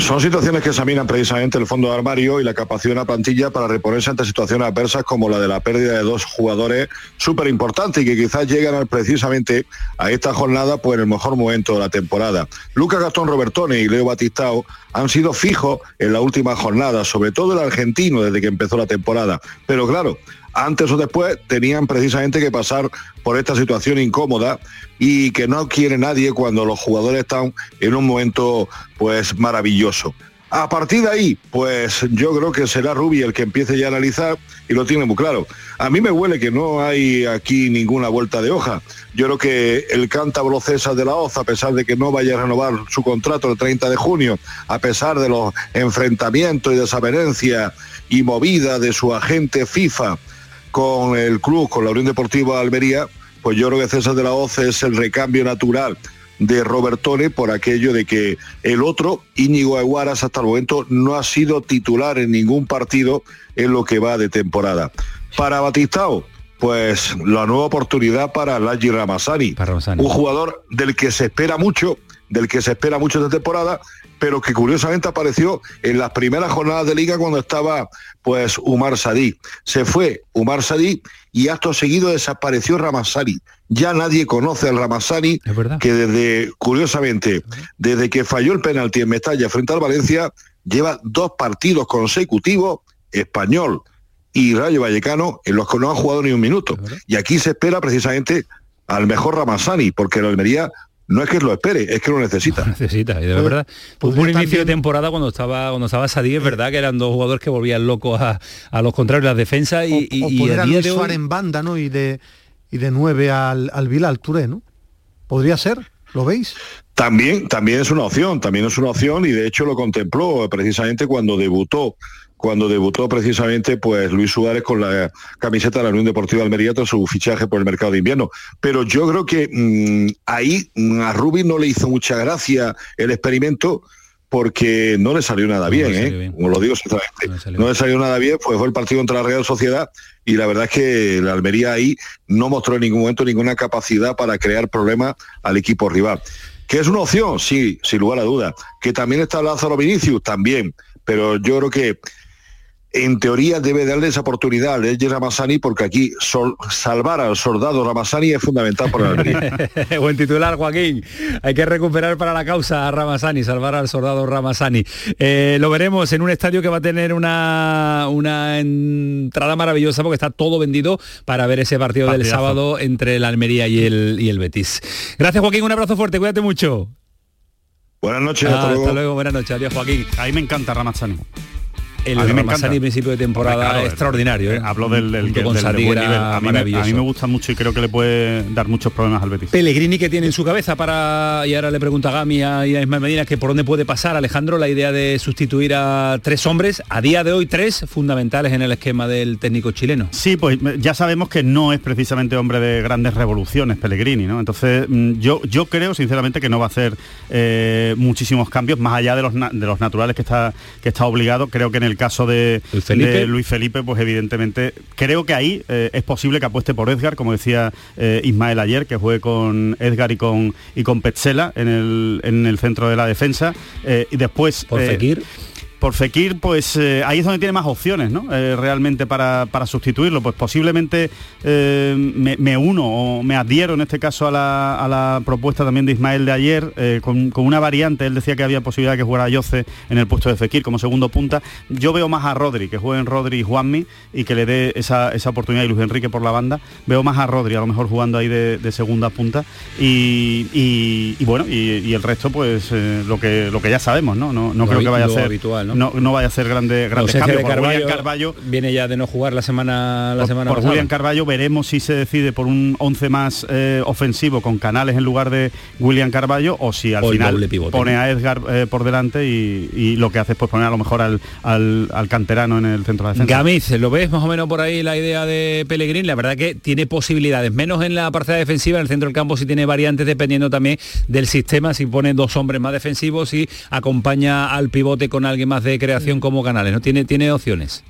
Son situaciones que examinan precisamente el fondo de armario y la capacidad de una plantilla para reponerse ante situaciones adversas como la de la pérdida de dos jugadores súper importantes y que quizás llegan precisamente a esta jornada pues en el mejor momento de la temporada. Lucas Gastón Robertone y Leo Batistao han sido fijos en la última jornada, sobre todo el argentino desde que empezó la temporada. Pero claro, antes o después tenían precisamente que pasar por esta situación incómoda y que no quiere nadie cuando los jugadores están en un momento pues maravilloso. A partir de ahí, pues yo creo que será Rubi el que empiece ya a analizar y lo tiene muy claro. A mí me huele que no hay aquí ninguna vuelta de hoja. Yo creo que el cántabro César de la Oza, a pesar de que no vaya a renovar su contrato el 30 de junio, a pesar de los enfrentamientos y desavenencias y movida de su agente FIFA con el club, con la Unión Deportiva Almería, pues yo creo que César de la Hoz es el recambio natural de Robertone por aquello de que el otro, Íñigo Aguaras, hasta el momento no ha sido titular en ningún partido en lo que va de temporada. Para Batistao, pues la nueva oportunidad para Laji Ramazani, un jugador del que se espera mucho, del que se espera mucho esta temporada, pero que curiosamente apareció en las primeras jornadas de liga cuando estaba pues Umar Sadí. Se fue Umar Sadí y acto seguido desapareció Ramazani. Ya nadie conoce al Ramazani, que desde, curiosamente, desde que falló el penalti en Mestalla frente al Valencia, lleva dos partidos consecutivos, español y Rayo Vallecano, en los que no ha jugado ni un minuto. Y aquí se espera precisamente al mejor Ramazani, porque la Almería no es que lo espere, es que lo necesita. necesita, y de verdad. Hubo un inicio de temporada cuando estaba cuando estaba Sadí, es verdad que eran dos jugadores que volvían locos a, los contrarios, las defensas y, o, y, a Luis Suárez en banda, ¿no? Y de y de 9 al, al Vilal Touré, ¿no? ¿Podría ser? ¿Lo veis? También, también es una opción, también es una opción y de hecho lo contempló precisamente cuando debutó cuando debutó precisamente pues Luis Suárez con la camiseta de la Unión Deportiva Almería tras su fichaje por el mercado de invierno. Pero yo creo que mm, ahí mm, a Rubí no le hizo mucha gracia el experimento porque no le salió nada bien, ¿eh? como lo digo sinceramente. No, le salió nada bien, pues fue el partido contra la Real Sociedad y la verdad es que la Almería ahí no mostró en ningún momento ninguna capacidad para crear problemas al equipo rival. ¿Que es una opción? Sí, sin lugar a duda. ¿Que también está Lázaro Vinicius? También. Pero yo creo que en teoría debe darle esa oportunidad al Eje Ramazani porque aquí salvar al soldado Ramazani es fundamental para el Buen titular, Joaquín. Hay que recuperar para la causa a Ramazani, salvar al soldado Ramazani. Eh, lo veremos en un estadio que va a tener una, una entrada maravillosa porque está todo vendido para ver ese partido del sábado entre el Almería y el, y el Betis. Gracias, Joaquín. Un abrazo fuerte. Cuídate mucho. Buenas noches. hasta, luego. hasta luego. Buenas noches. Adiós, Joaquín. Ahí me encanta Ramazani el a mí me encanta. principio de temporada extraordinario. ¿eh? Hablo del, del, del, buen nivel. A mí, me, a mí, me, gusta mucho y creo que le puede dar muchos problemas al Betis. Pellegrini que tiene en su cabeza para, y ahora le pregunta a Gami y a Ismael Medina que por dónde puede pasar Alejandro la idea de sustituir a tres hombres, a día de hoy tres fundamentales en el esquema del técnico chileno. Sí, pues ya sabemos que no es precisamente hombre de grandes revoluciones Pellegrini, ¿no? Entonces mm, yo, yo creo sinceramente que no va a hacer eh, muchísimos cambios, más allá de los, de los naturales que está, que está obligado, creo que en el el caso de, Luis Felipe, pues evidentemente creo que ahí eh, es posible que apueste por Edgar, como decía eh, Ismael ayer, que juegue con Edgar y con y con Petzela en el, en el centro de la defensa. Eh, y después. Por Fekir por Fekir, pues eh, ahí es donde tiene más opciones, ¿no? Eh, realmente para, sustituirlo. Pues posiblemente eh, me, uno o me adhiero en este caso a la, propuesta también de Ismael de ayer, con, una variante. Él decía que había posibilidad de que jugara Yoce en el puesto de Fekir como segundo punta. Yo veo más a Rodri, que jueguen Rodri y Juanmi y que le dé esa, oportunidad y Luis Enrique por la banda. Veo más a Rodri a lo mejor jugando ahí de, segunda punta. Y, bueno, y, el resto, pues lo que lo que ya sabemos, ¿no? No, no creo que vaya a ser habitual, no, no vaya a hacer grandes grandes cambios. Carballo, Carballo, viene ya de no jugar la semana la por, semana por Julián Carballo veremos si se decide por un 11 más eh, ofensivo con Canales en lugar de William Carballo o si al final pone a Edgar eh, por delante y, lo que hace es pues poner a lo mejor al, al, canterano en el centro de defensa. Gamiz, ¿lo ves más o menos por ahí la idea de Pellegrini? La verdad que tiene posibilidades, menos en la parte defensiva, en el centro del campo si tiene variantes dependiendo también del sistema, si pone dos hombres más defensivos y acompaña al pivote con alguien más de creación como Canales, ¿no? Tiene, tiene opciones.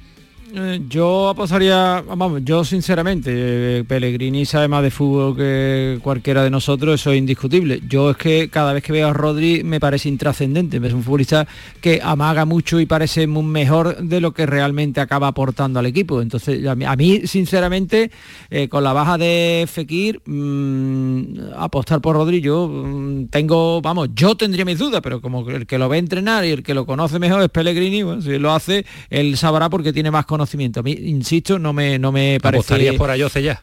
Eh, yo apostaría, vamos, yo sinceramente, eh, Pellegrini sabe más de fútbol que cualquiera de nosotros, eso es indiscutible. Yo es que cada vez que veo a Rodri me parece intrascendente, es un futbolista que amaga mucho y parece muy mejor de lo que realmente acaba aportando al equipo. Entonces, a mí, sinceramente, eh, con la baja de Fekir, mm, apostar por Rodri, yo mm, tengo, vamos, yo tendría mis dudas, pero como el que lo ve entrenar y el que lo conoce mejor es Pellegrini, si lo hace, él sabrá porque tiene más conocimiento a mí, insisto, no me, no me parece... ¿Apostarías por Ayoce ya?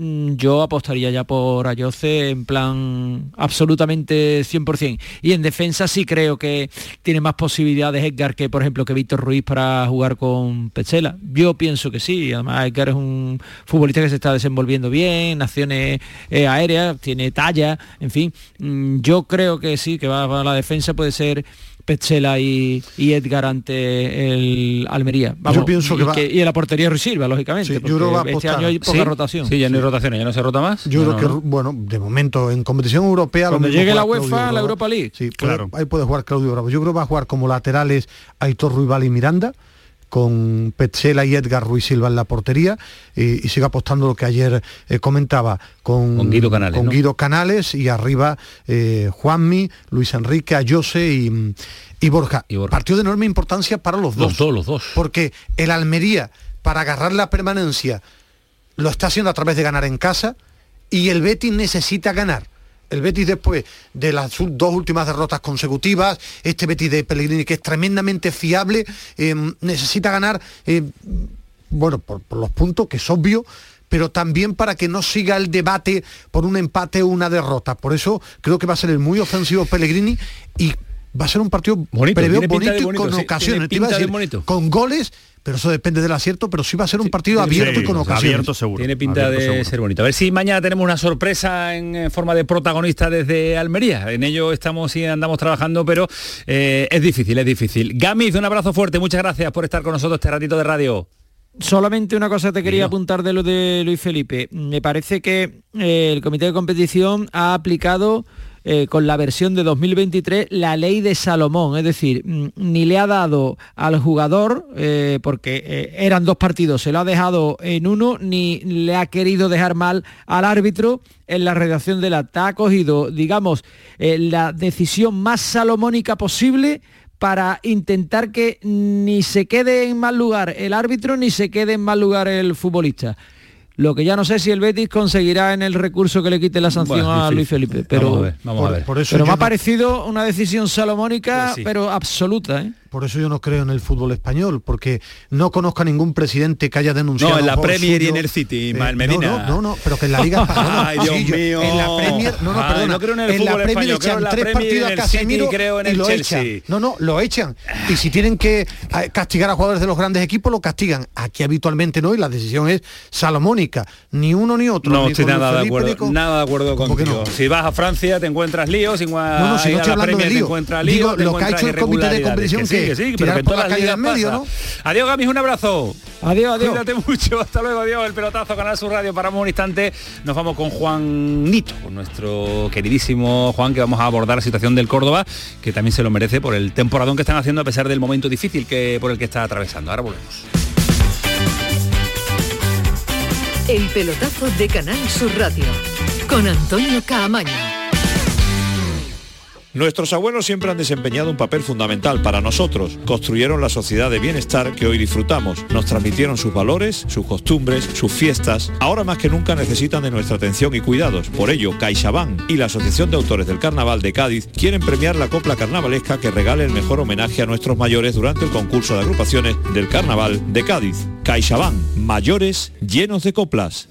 Mm, yo apostaría ya por Ayoce en plan absolutamente 100%. Y en defensa sí creo que tiene más posibilidades Edgar que, por ejemplo, que Víctor Ruiz para jugar con Pechela. Yo pienso que sí. Además, Edgar es un futbolista que se está desenvolviendo bien, naciones eh, aéreas, tiene talla, en fin. Mm, yo creo que sí, que va a la defensa puede ser Petzela y, Edgar ante el Almería. yo pienso que y, va... y en la portería Silva, lógicamente. Sí, yo este año hay poca rotación. Sí, ya no hay rotaciones, ya no se rota más. Yo creo que, bueno, de momento en competición europea... Cuando llegue la UEFA, la Europa League. Sí, claro. ahí puede jugar Claudio Bravo. Yo creo que va a jugar como laterales Aitor Ruibal y Miranda con Petzela y Edgar Ruiz Silva en la portería y, sigue apostando lo que ayer eh, comentaba con, Guido Canales, con Guido Canales y arriba eh, Juanmi, Luis Enrique, Ayose y, y, Borja. Partido de enorme importancia para los dos. Los dos, los dos. Porque el Almería, para agarrar la permanencia, lo está haciendo a través de ganar en casa y el Betis necesita ganar el Betis después de las dos últimas derrotas consecutivas, este Betis de Pellegrini que es tremendamente fiable, em, necesita ganar, em, bueno, por, los puntos, que es obvio, pero también para que no siga el debate por un empate o una derrota. Por eso creo que va a ser el muy ofensivo Pellegrini y va a ser un partido bonito, bonito y con ocasiones, con goles pero eso depende del acierto, pero sí va a ser un partido abierto y con ocasiones. Abierto seguro. Tiene pinta de ser bonito. A ver si mañana tenemos una sorpresa en forma de protagonista desde Almería. En ello estamos y andamos trabajando, pero eh, es difícil, es difícil. Gamiz, un abrazo fuerte, muchas gracias por estar con nosotros este ratito de radio. Solamente una cosa te quería apuntar de lo de Luis Felipe. Me parece que eh, el comité de competición ha aplicado eh, con la versión de 2023 la ley de Salomón, es decir, mm, ni le ha dado al jugador, eh, porque eh, eran dos partidos, se lo ha dejado en uno, ni le ha querido dejar mal al árbitro en la redacción del acta. Ha cogido, digamos, la decisión más salomónica posible para intentar que ni se quede en mal lugar el árbitro ni se quede en mal lugar el futbolista. Lo que ya no sé si el Betis conseguirá en el recurso que le quite la sanción a Luis Felipe. Pero, vamos a ver, pero me ha parecido una decisión salomónica, pues pero absoluta. ¿eh? Por eso yo no creo en el fútbol español, porque no conozco a ningún presidente que haya denunciado. No, en la Premier y en el City, eh, Medina. No, no, no, pero que en la Liga Española. Ay, Dios mío. En la Premier, no, no, perdona. no creo en el en fútbol la Premier echan tres partidos a Casemiro creo en el y lo Chelsea. echan. No, no, lo echan. Y si tienen que eh, castigar a jugadores de los grandes equipos, lo castigan. Aquí habitualmente no, y la decisión es salomónica. Ni uno ni otro. No estoy nada de acuerdo. Nada de acuerdo contigo. Si vas a Francia te encuentras líos, si vas no, no, si no de lío. te encuentras líos. Digo, lo que ha hecho el comité de competición que Adiós, Gamis, un abrazo. Adiós, adiós. Cuídate mucho. Hasta luego, adiós. El pelotazo, Canal Sur Radio. Paramos un instante. Nos vamos con Juan Nito, con nuestro queridísimo Juan, que vamos a abordar la situación del Córdoba, que también se lo merece por el temporadón que están haciendo a pesar del momento difícil que, por el que está atravesando. Ahora volvemos. El pelotazo de Canal Sur Radio, con Antonio Caamaño. Nuestros abuelos siempre han desempeñado un papel fundamental para nosotros. Construyeron la sociedad de bienestar que hoy disfrutamos. Nos transmitieron sus valores, sus costumbres, sus fiestas. Ahora más que nunca necesitan de nuestra atención y cuidados. Por ello, CaixaBank y la Asociación de Autores del Carnaval de Cádiz quieren premiar la copla carnavalesca que regale el mejor homenaje a nuestros mayores durante el concurso de agrupaciones del Carnaval de Cádiz. CaixaBank, mayores llenos de coplas.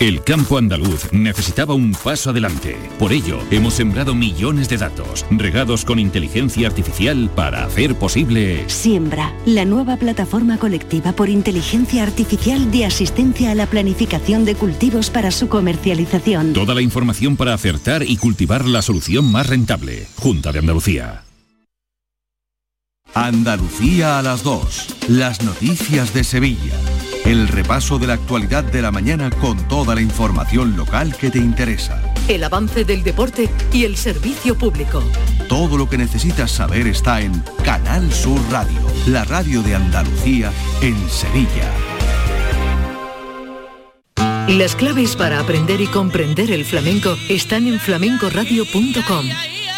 El campo andaluz necesitaba un paso adelante. Por ello, hemos sembrado millones de datos, regados con inteligencia artificial para hacer posible... Siembra, la nueva plataforma colectiva por inteligencia artificial de asistencia a la planificación de cultivos para su comercialización. Toda la información para acertar y cultivar la solución más rentable. Junta de Andalucía. Andalucía a las 2. Las noticias de Sevilla. El repaso de la actualidad de la mañana con toda la información local que te interesa. El avance del deporte y el servicio público. Todo lo que necesitas saber está en Canal Sur Radio, la radio de Andalucía en Sevilla. Las claves para aprender y comprender el flamenco están en flamencoradio.com.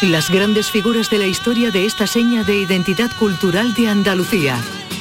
Las grandes figuras de la historia de esta seña de identidad cultural de Andalucía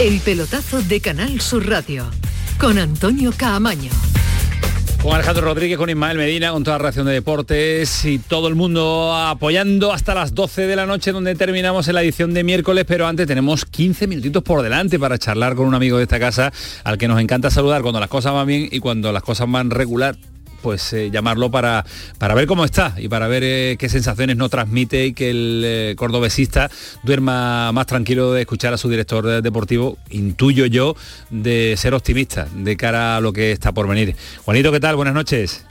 El pelotazo de Canal Sur Radio con Antonio Caamaño. Con Alejandro Rodríguez, con Ismael Medina, con toda la reacción de deportes y todo el mundo apoyando hasta las 12 de la noche donde terminamos en la edición de miércoles, pero antes tenemos 15 minutitos por delante para charlar con un amigo de esta casa al que nos encanta saludar cuando las cosas van bien y cuando las cosas van regular pues eh, llamarlo para, para ver cómo está y para ver eh, qué sensaciones no transmite y que el eh, cordobesista duerma más tranquilo de escuchar a su director deportivo, intuyo yo, de ser optimista de cara a lo que está por venir. Juanito, ¿qué tal? Buenas noches.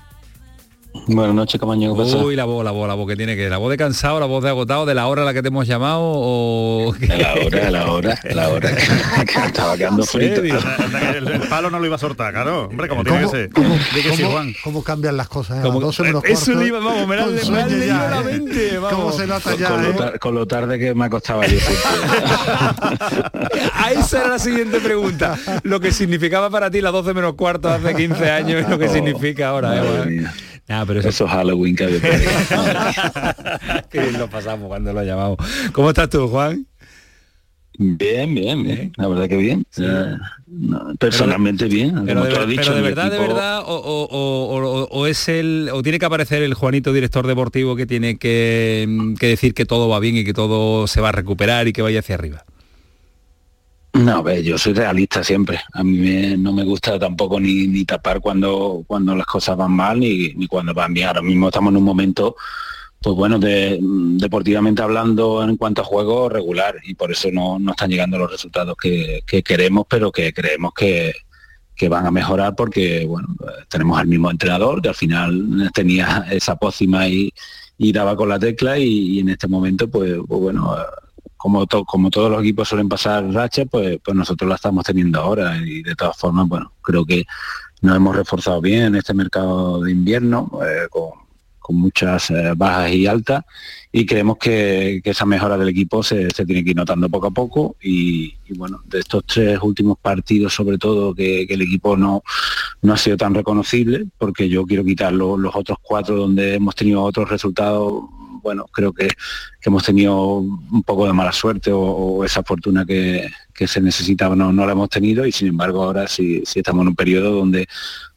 Buenas noches, Camaño. Uy, la voz, la voz, la voz que tiene que. ¿La voz de cansado, la voz de agotado, de la hora a la que te hemos llamado o.? La hora, la hora, la hora. que estaba quedando frito. El, palo no lo iba a soltar, claro. Hombre, como tiene que ser. ¿Cómo, Juan? ¿Cómo cambian las cosas? Eh? Como, eso lo iba, vamos, me la, me ya, la mente. Vamos. ¿Cómo se nota ya? Con, eh? lo, con, lo, tarde que me acostaba yo a esa era la siguiente pregunta. Lo que significaba para ti las 12 menos cuarto hace 15 años y lo que oh, significa ahora. Eh, Ah, pero eso... es Halloween que había. Qué bien lo pasamos cuando lo llamamos. ¿Cómo estás tú, Juan? Bien, bien, bien. La verdad que bien. personalmente bien. Pero, de, dicho, de verdad, de verdad, o, es el, o tiene que aparecer el Juanito director deportivo que tiene que, que decir que todo va bien y que todo se va a recuperar y que vaya hacia arriba. No, ve, yo soy realista siempre. A mí no me gusta tampoco ni, tapar cuando, cuando las cosas van mal ni, cuando van bien. Ahora mismo estamos en un momento, pues bueno, de, deportivamente hablando en cuanto a juego regular y por eso no, están llegando los resultados que, queremos, pero que creemos que, van a mejorar porque, bueno, tenemos al mismo entrenador que al final tenía esa pócima y, daba con la tecla y, en este momento, pues, pues bueno como, como todos los equipos suelen pasar rachas, pues, pues nosotros la estamos teniendo ahora y de todas formas, bueno, creo que nos hemos reforzado bien en este mercado de invierno, eh, con, muchas eh, bajas y altas, y creemos que, esa mejora del equipo se, tiene que ir notando poco a poco y, bueno, de estos tres últimos partidos sobre todo que, el equipo no, no ha sido tan reconocible, porque yo quiero quitar los otros cuatro donde hemos tenido otros resultados bueno, creo que, hemos tenido un poco de mala suerte o, esa fortuna que, que se necesitaba no, no la hemos tenido y sin embargo ahora sí, sí estamos en un periodo donde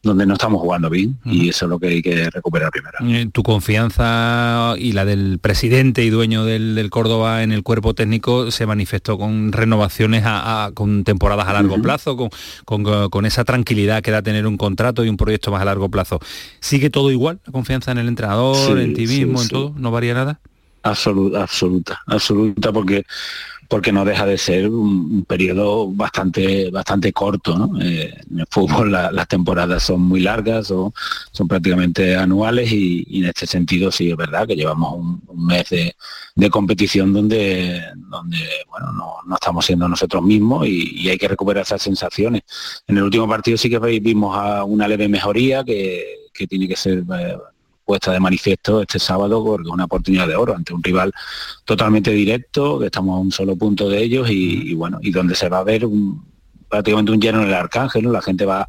donde no estamos jugando bien y eso es lo que hay que recuperar primero. Eh, tu confianza y la del presidente y dueño del, Córdoba en el cuerpo técnico se manifestó con renovaciones a, con temporadas a largo plazo, con, con, esa tranquilidad que da tener un contrato y un proyecto más a largo plazo. ¿Sigue todo igual? ¿La confianza en el entrenador, en ti mismo, en todo? ¿No varía nada? Absoluta, absoluta, absoluta, porque porque no deja de ser un, periodo bastante bastante corto. ¿no? Eh, en el fútbol las temporadas son muy largas o son prácticamente anuales y, en este sentido sí es verdad que llevamos un, mes de, competición donde, donde bueno, no, estamos siendo nosotros mismos y, hay que recuperar esas sensaciones. En el último partido sí que vimos una leve mejoría que, que tiene que ser eh, puesta de manifiesto este sábado porque es una oportunidad de oro ante un rival totalmente directo, que estamos a un solo punto de ellos y, bueno, y donde se va a ver un, prácticamente un lleno en el arcángel, la gente va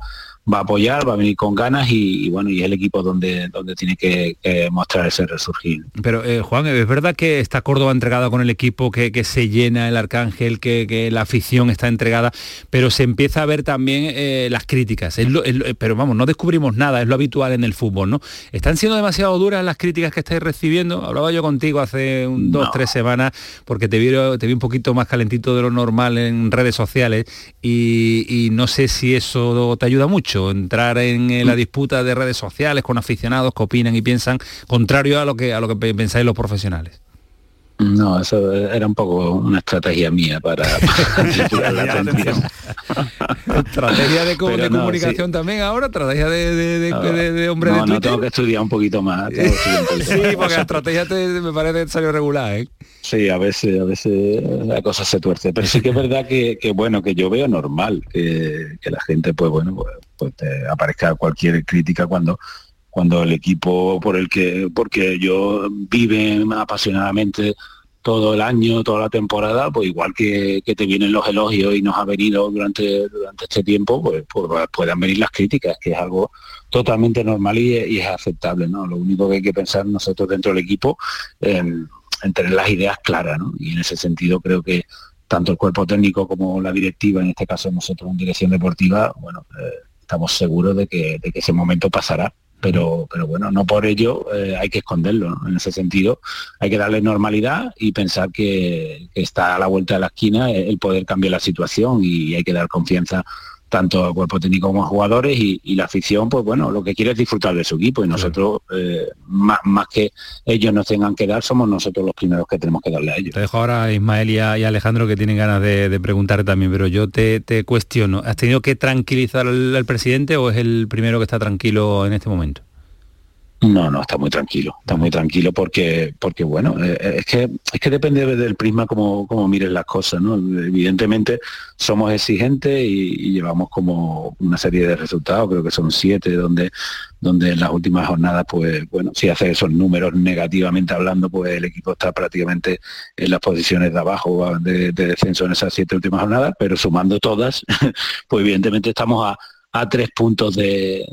va a apoyar, va a venir con ganas y, bueno, y es el equipo donde, donde tiene que, mostrar ese resurgir. Pero eh, Juan, ¿es verdad que está Córdoba entregada con el equipo, que, se llena el Arcángel, que, la afición está entregada, pero se empieza a ver también eh, las críticas? pero vamos, no descubrimos nada, es lo habitual en el fútbol, ¿no? ¿Están siendo demasiado duras las críticas que estáis recibiendo? Hablaba yo contigo hace un, dos, tres semanas, porque te vi, te vi un poquito más calentito de lo normal en redes sociales y no sé si eso te ayuda mucho entrar en eh, la disputa de redes sociales con aficionados que opinan y piensan contrario a lo que, a lo que pensáis los profesionales. No, eso era un poco una estrategia mía para, Estrategia de, comunicación también ahora, estrategia de, de, hombre no, de No, tengo que estudiar un poquito más. sí, porque la estrategia me parece salió regular, ¿eh? Sí, a veces, a veces la cosa se tuerce. Pero sí que es verdad que, bueno, que yo veo normal que, la gente, pues bueno, pues, pues aparezca cualquier crítica cuando cuando el equipo por el que porque yo vive apasionadamente todo el año, toda la temporada, pues igual que, te vienen los elogios y nos ha venido durante, durante este tiempo, pues, pues puedan venir las críticas, que es algo totalmente normal y, es aceptable, ¿no? Lo único que hay que pensar nosotros dentro del equipo en, tener las ideas claras, ¿no? Y en ese sentido creo que tanto el cuerpo técnico como la directiva, en este caso nosotros en dirección deportiva, bueno, eh, estamos seguros de que, de que ese momento pasará pero, pero bueno, no por ello eh, hay que esconderlo. En ese sentido, hay que darle normalidad y pensar que, está a la vuelta de la esquina el poder cambiar la situación y hay que dar confianza tanto cuerpo técnico como jugadores y, la afición, pues bueno, lo que quiere es disfrutar de su equipo y nosotros, eh, más, más, que ellos nos tengan que dar, somos nosotros los primeros que tenemos que darle a ellos. Te dejo ahora a Ismael y, a, Alejandro que tienen ganas de, preguntar también, pero yo te, cuestiono, ¿has tenido que tranquilizar al presidente o es el primero que está tranquilo en este momento? No, no, está muy tranquilo, está muy tranquilo porque, porque bueno, eh, eh, es que es que depende del prisma como, como mires las cosas, ¿no? Evidentemente somos exigentes y, llevamos como una serie de resultados, creo que son siete, donde, donde en las últimas jornadas, pues bueno, si hace esos números negativamente hablando, pues el equipo está prácticamente en las posiciones de abajo de, de descenso en esas siete últimas jornadas, pero sumando todas, pues evidentemente estamos a a tres puntos del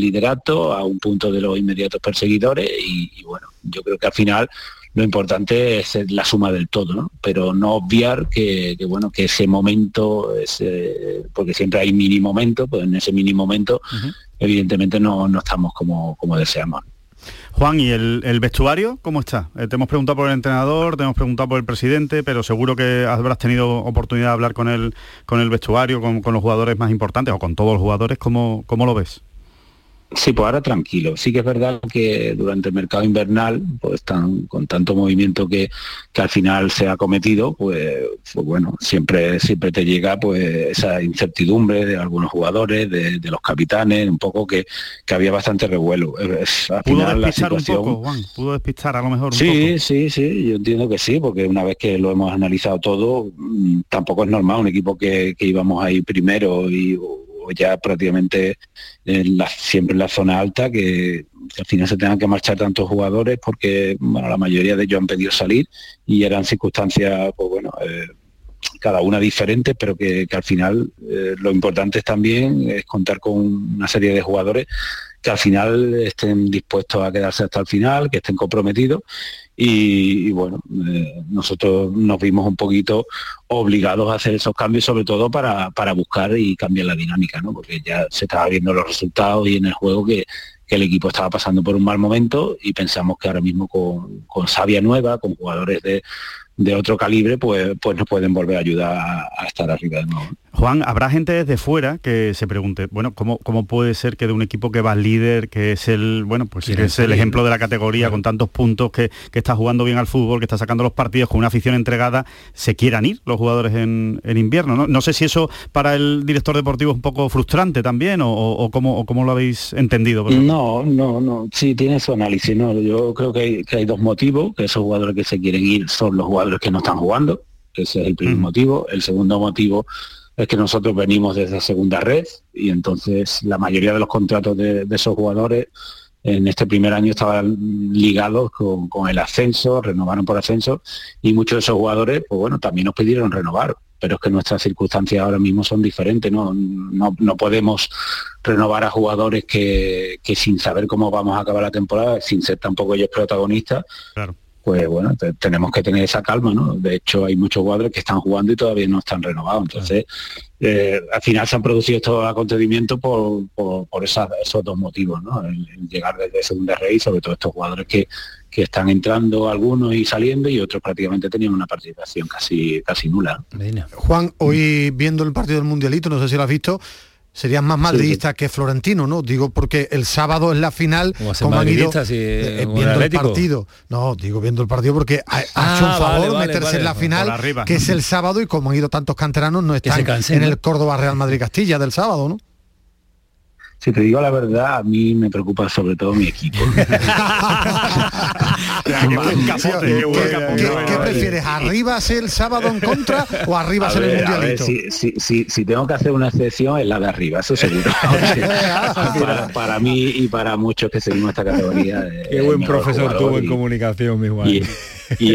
liderato, a un punto de los inmediatos perseguidores y, bueno, yo creo que al final lo importante es la suma del todo, ¿no? pero no obviar que, bueno que ese momento, ese, porque siempre hay mini momento, pues en ese mini momento evidentemente no, no estamos como, como deseamos. Juan, ¿y el, vestuario cómo está? Eh, te hemos preguntado por el entrenador, te hemos preguntado por el presidente, pero seguro que habrás tenido oportunidad de hablar con el, con el vestuario, con, los jugadores más importantes o con todos los jugadores. ¿Cómo, cómo lo ves? Sí, pues ahora tranquilo. Sí que es verdad que durante el mercado invernal, pues con tanto movimiento que, al final se ha cometido, pues, pues, bueno, siempre, siempre te llega pues esa incertidumbre de algunos jugadores, de, los capitanes, un poco que, había bastante revuelo. al final, la situación... un poco, Juan? ¿Pudo despistar a lo mejor un sí, poco? Sí, sí, yo entiendo que sí, porque una vez que lo hemos analizado todo, mm, tampoco es normal un equipo que, que íbamos ahí primero y ya prácticamente siempre en la zona alta, que, al final se tengan que marchar tantos jugadores porque bueno, la mayoría de ellos han pedido salir y eran circunstancias, pues bueno, eh, cada una diferente, pero que, al final eh, lo importante es también es contar con una serie de jugadores que al final estén dispuestos a quedarse hasta el final, que estén comprometidos y, bueno, eh, nosotros nos vimos un poquito obligados a hacer esos cambios, sobre todo para, para buscar y cambiar la dinámica, ¿no? porque ya se estaba viendo los resultados y en el juego que, el equipo estaba pasando por un mal momento y pensamos que ahora mismo con, con Sabia nueva, con jugadores de, de otro calibre, pues, pues nos pueden volver a ayudar a, estar arriba de nuevo. Juan, habrá gente desde fuera que se pregunte, bueno, ¿cómo, cómo puede ser que de un equipo que va líder, que es el, bueno, pues que es el ejemplo de la categoría, con tantos puntos, que, está jugando bien al fútbol, que está sacando los partidos con una afición entregada, se quieran ir los jugadores en, invierno? ¿no? no sé si eso para el director deportivo es un poco frustrante también, o, o, cómo, lo habéis entendido. No, no, no, sí tiene su análisis, ¿no? Yo creo que hay, que hay dos motivos, que esos jugadores que se quieren ir son los jugadores que no están jugando, ese es el primer motivo. El segundo motivo es que nosotros venimos desde segunda red y entonces la mayoría de los contratos de, esos jugadores en este primer año estaban ligados con, el ascenso, renovaron por ascenso y muchos de esos jugadores, pues bueno, también nos pidieron renovar, pero es que nuestras circunstancias ahora mismo son diferentes, no, no, podemos renovar a jugadores que, que, sin saber cómo vamos a acabar la temporada, sin ser tampoco ellos protagonistas, claro pues bueno, tenemos que tener esa calma, ¿no? De hecho, hay muchos jugadores que están jugando y todavía no están renovados. Entonces, eh, al final se han producido estos acontecimientos por, por, esos dos motivos, ¿no? El, llegar desde segunda rey, sobre todo estos jugadores que, que están entrando algunos y saliendo y otros prácticamente tenían una participación casi, casi nula. Juan, hoy viendo el partido del Mundialito, no sé si lo has visto, serían más madridistas que florentino, ¿no? Digo porque el sábado es la final, como han ido eh, viendo el partido. No, digo viendo el partido porque ha, ah, hecho un favor meterse en la final, que es el sábado y como han ido tantos canteranos no están en el Córdoba Real Madrid Castilla del sábado, ¿no? Si te digo la verdad, a mí me preocupa sobre todo mi equipo. ¿Qué, prefieres? ¿Arriba ser el sábado en contra o arriba ser el mundialito? si, tengo que hacer una excepción es la de arriba, eso seguro. para, mí y para muchos que seguimos esta categoría. Qué buen profesor tuvo en comunicación, mi Juan. Y,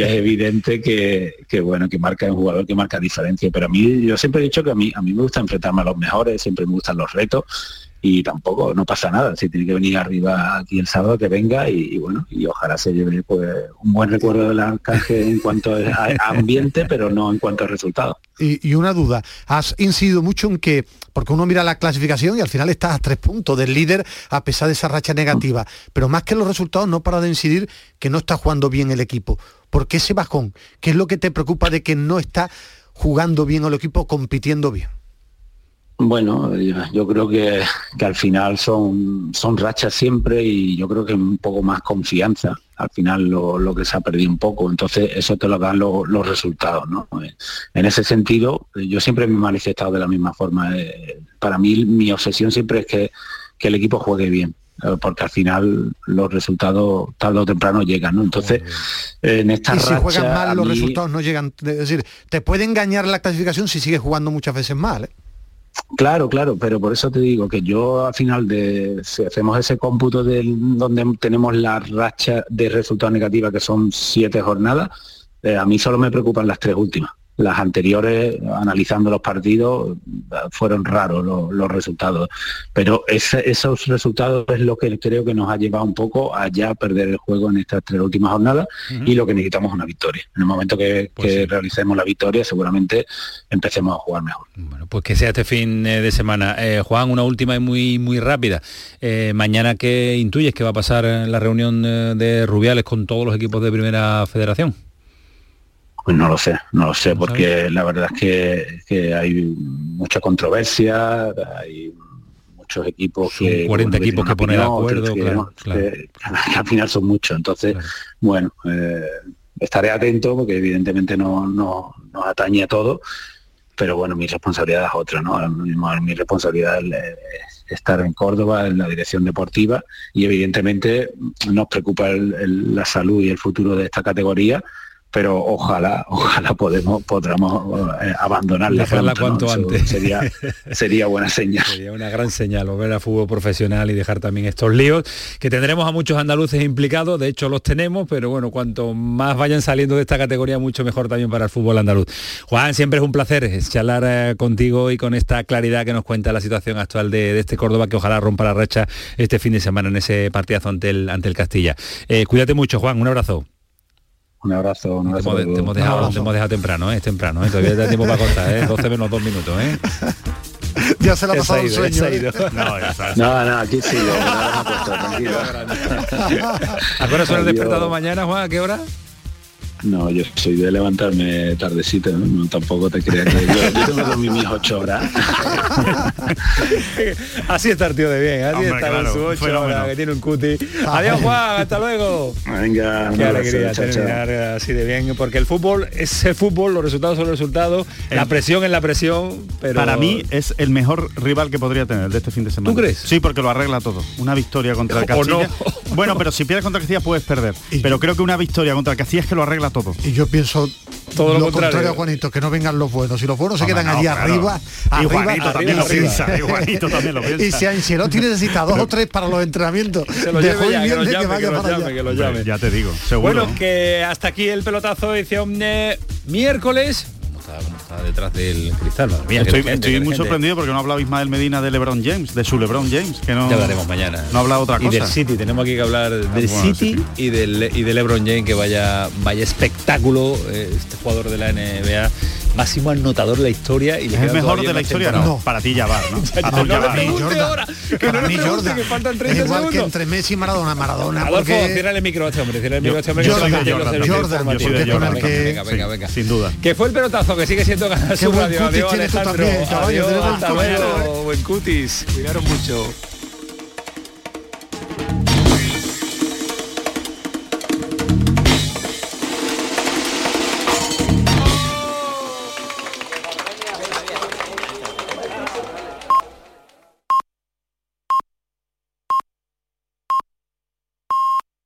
es evidente que, bueno que marca un jugador que marca diferencia pero a mí yo siempre he dicho que a mí a mí me gusta enfrentarme a los mejores siempre me gustan los retos y tampoco no pasa nada si tiene que venir arriba aquí el sábado que venga y, bueno y ojalá se lleve pues un buen recuerdo del arcángel en cuanto a, ambiente pero no en cuanto a resultados y, una duda has incidido mucho en que porque uno mira la clasificación y al final estás a tres puntos del líder a pesar de esa racha negativa pero más que los resultados no para de incidir que no está jugando bien el equipo ¿por qué ese bajón? ¿qué es lo que te preocupa de que no está jugando bien el equipo compitiendo bien? Bueno, yo creo que, al final son, son rachas siempre y yo creo que un poco más confianza. Al final lo, que se ha perdido un poco, entonces eso te lo dan los resultados. ¿no? En ese sentido, yo siempre me he manifestado de la misma forma. Eh, para mí mi obsesión siempre es que, el equipo juegue bien eh, porque al final los resultados tarde o temprano llegan, ¿no? Entonces, en esta y si juegan mal, los resultados no llegan. Es decir, te puede engañar la clasificación si sigues jugando muchas veces mal. ¿eh? Claro, claro, pero por eso te digo que yo al final de si hacemos ese cómputo de donde tenemos la racha de resultados negativos que son siete jornadas, eh, a mí solo me preocupan las tres últimas las anteriores, analizando los partidos, fueron raros los, resultados. Pero esos resultados es lo que creo que nos ha llevado un poco a ya perder el juego en estas tres últimas jornadas y lo que necesitamos es una victoria. En el momento que, pues realicemos la victoria, seguramente empecemos a jugar mejor. Bueno, pues que sea este fin eh, de semana. Eh, Juan, una última y muy, muy rápida. Eh, mañana, ¿qué intuyes que va a pasar en la reunión de Rubiales con todos los equipos de Primera Federación? Pues no lo sé, no lo sé, porque la verdad es que, hay mucha controversia, hay muchos equipos que... 40 equipos que ponen de acuerdo, que, al final son muchos. Entonces, bueno, eh, estaré atento porque evidentemente no, no nos atañe a todo, pero bueno, mi responsabilidad es otra, ¿no? Mi responsabilidad es estar en Córdoba en la dirección deportiva y evidentemente nos preocupa la salud y el futuro de esta categoría pero ojalá, ojalá podemos, podamos eh, abandonarla Dejarla cuanto antes. Sería, sería buena señal. Sería una gran señal volver a fútbol profesional y dejar también estos líos, que tendremos a muchos andaluces implicados, de hecho los tenemos, pero bueno, cuanto más vayan saliendo de esta categoría, mucho mejor también para el fútbol andaluz. Juan, siempre es un placer charlar eh, contigo y con esta claridad que nos cuenta la situación actual de, este Córdoba, que ojalá rompa la racha este fin de semana en ese partidazo ante el, ante el Castilla. Eh, cuídate mucho, Juan, un abrazo. Un abrazo, un abrazo. Te hemos, dejado, dejado, temprano, ¿eh? es temprano, ¿eh? todavía da tiempo para cortar, ¿eh? 12 menos 2 minutos, ¿eh? ya se la ha pasado el sueño. ¿eh? No, no, aquí sí, tranquilo. ¿A qué hora suena el despertado mañana, Juan? ¿A qué hora? No, yo soy de levantarme tardecito, ¿no? tampoco te creas que yo, yo tengo que dormir mis ocho horas. así está el tío de bien, así está con su ocho horas, que tiene un cuti. Adiós Juan, hasta luego. Venga, qué alegría terminar así de bien, porque el fútbol es el fútbol, los resultados son los resultados, la presión es la presión, pero... Para mí es el mejor rival que podría tener de este fin de semana. ¿Tú crees? Sí, porque lo arregla todo. Una victoria contra el Castilla. Bueno, pero si pierdes contra el Castilla puedes perder. Pero creo que una victoria contra el Castilla es que lo arregla todo. Y yo pienso todo lo, contrario. Juanito, que no vengan los buenos. Y los buenos se quedan allí arriba, arriba, también lo piensa. también lo piensa. Y si Ancelotti necesita dos o tres para los entrenamientos, se lo lleve ya, que, lo llame, que, lo llame, que lo llame. Ya te digo, seguro. Bueno, que hasta aquí el pelotazo edición de miércoles está, detrás del cristal. estoy, muy sorprendido porque no ha hablado Ismael Medina de LeBron James, de su LeBron James, que no. Ya hablaremos mañana. No ha hablado otra cosa. Y del City, tenemos aquí que hablar del ah, City y del y de LeBron James, que vaya, vaya espectáculo, eh, este jugador de la NBA máximo anotador de la historia y es el mejor de la historia no, para ti ya va ¿no? no, no le pregunte ahora. Que no le pregunte que faltan 30 igual segundos. que entre Messi y Maradona. Maradona Adolfo porque... cierra el micro a este hombre cierra el micro a este hombre Jordan, Jordan, yo soy de Jordan venga, venga, venga, sin duda. Que fue el pelotazo que sigue siendo ganar su radio adiós Alejandro adiós hasta luego. buen cutis cuidaron mucho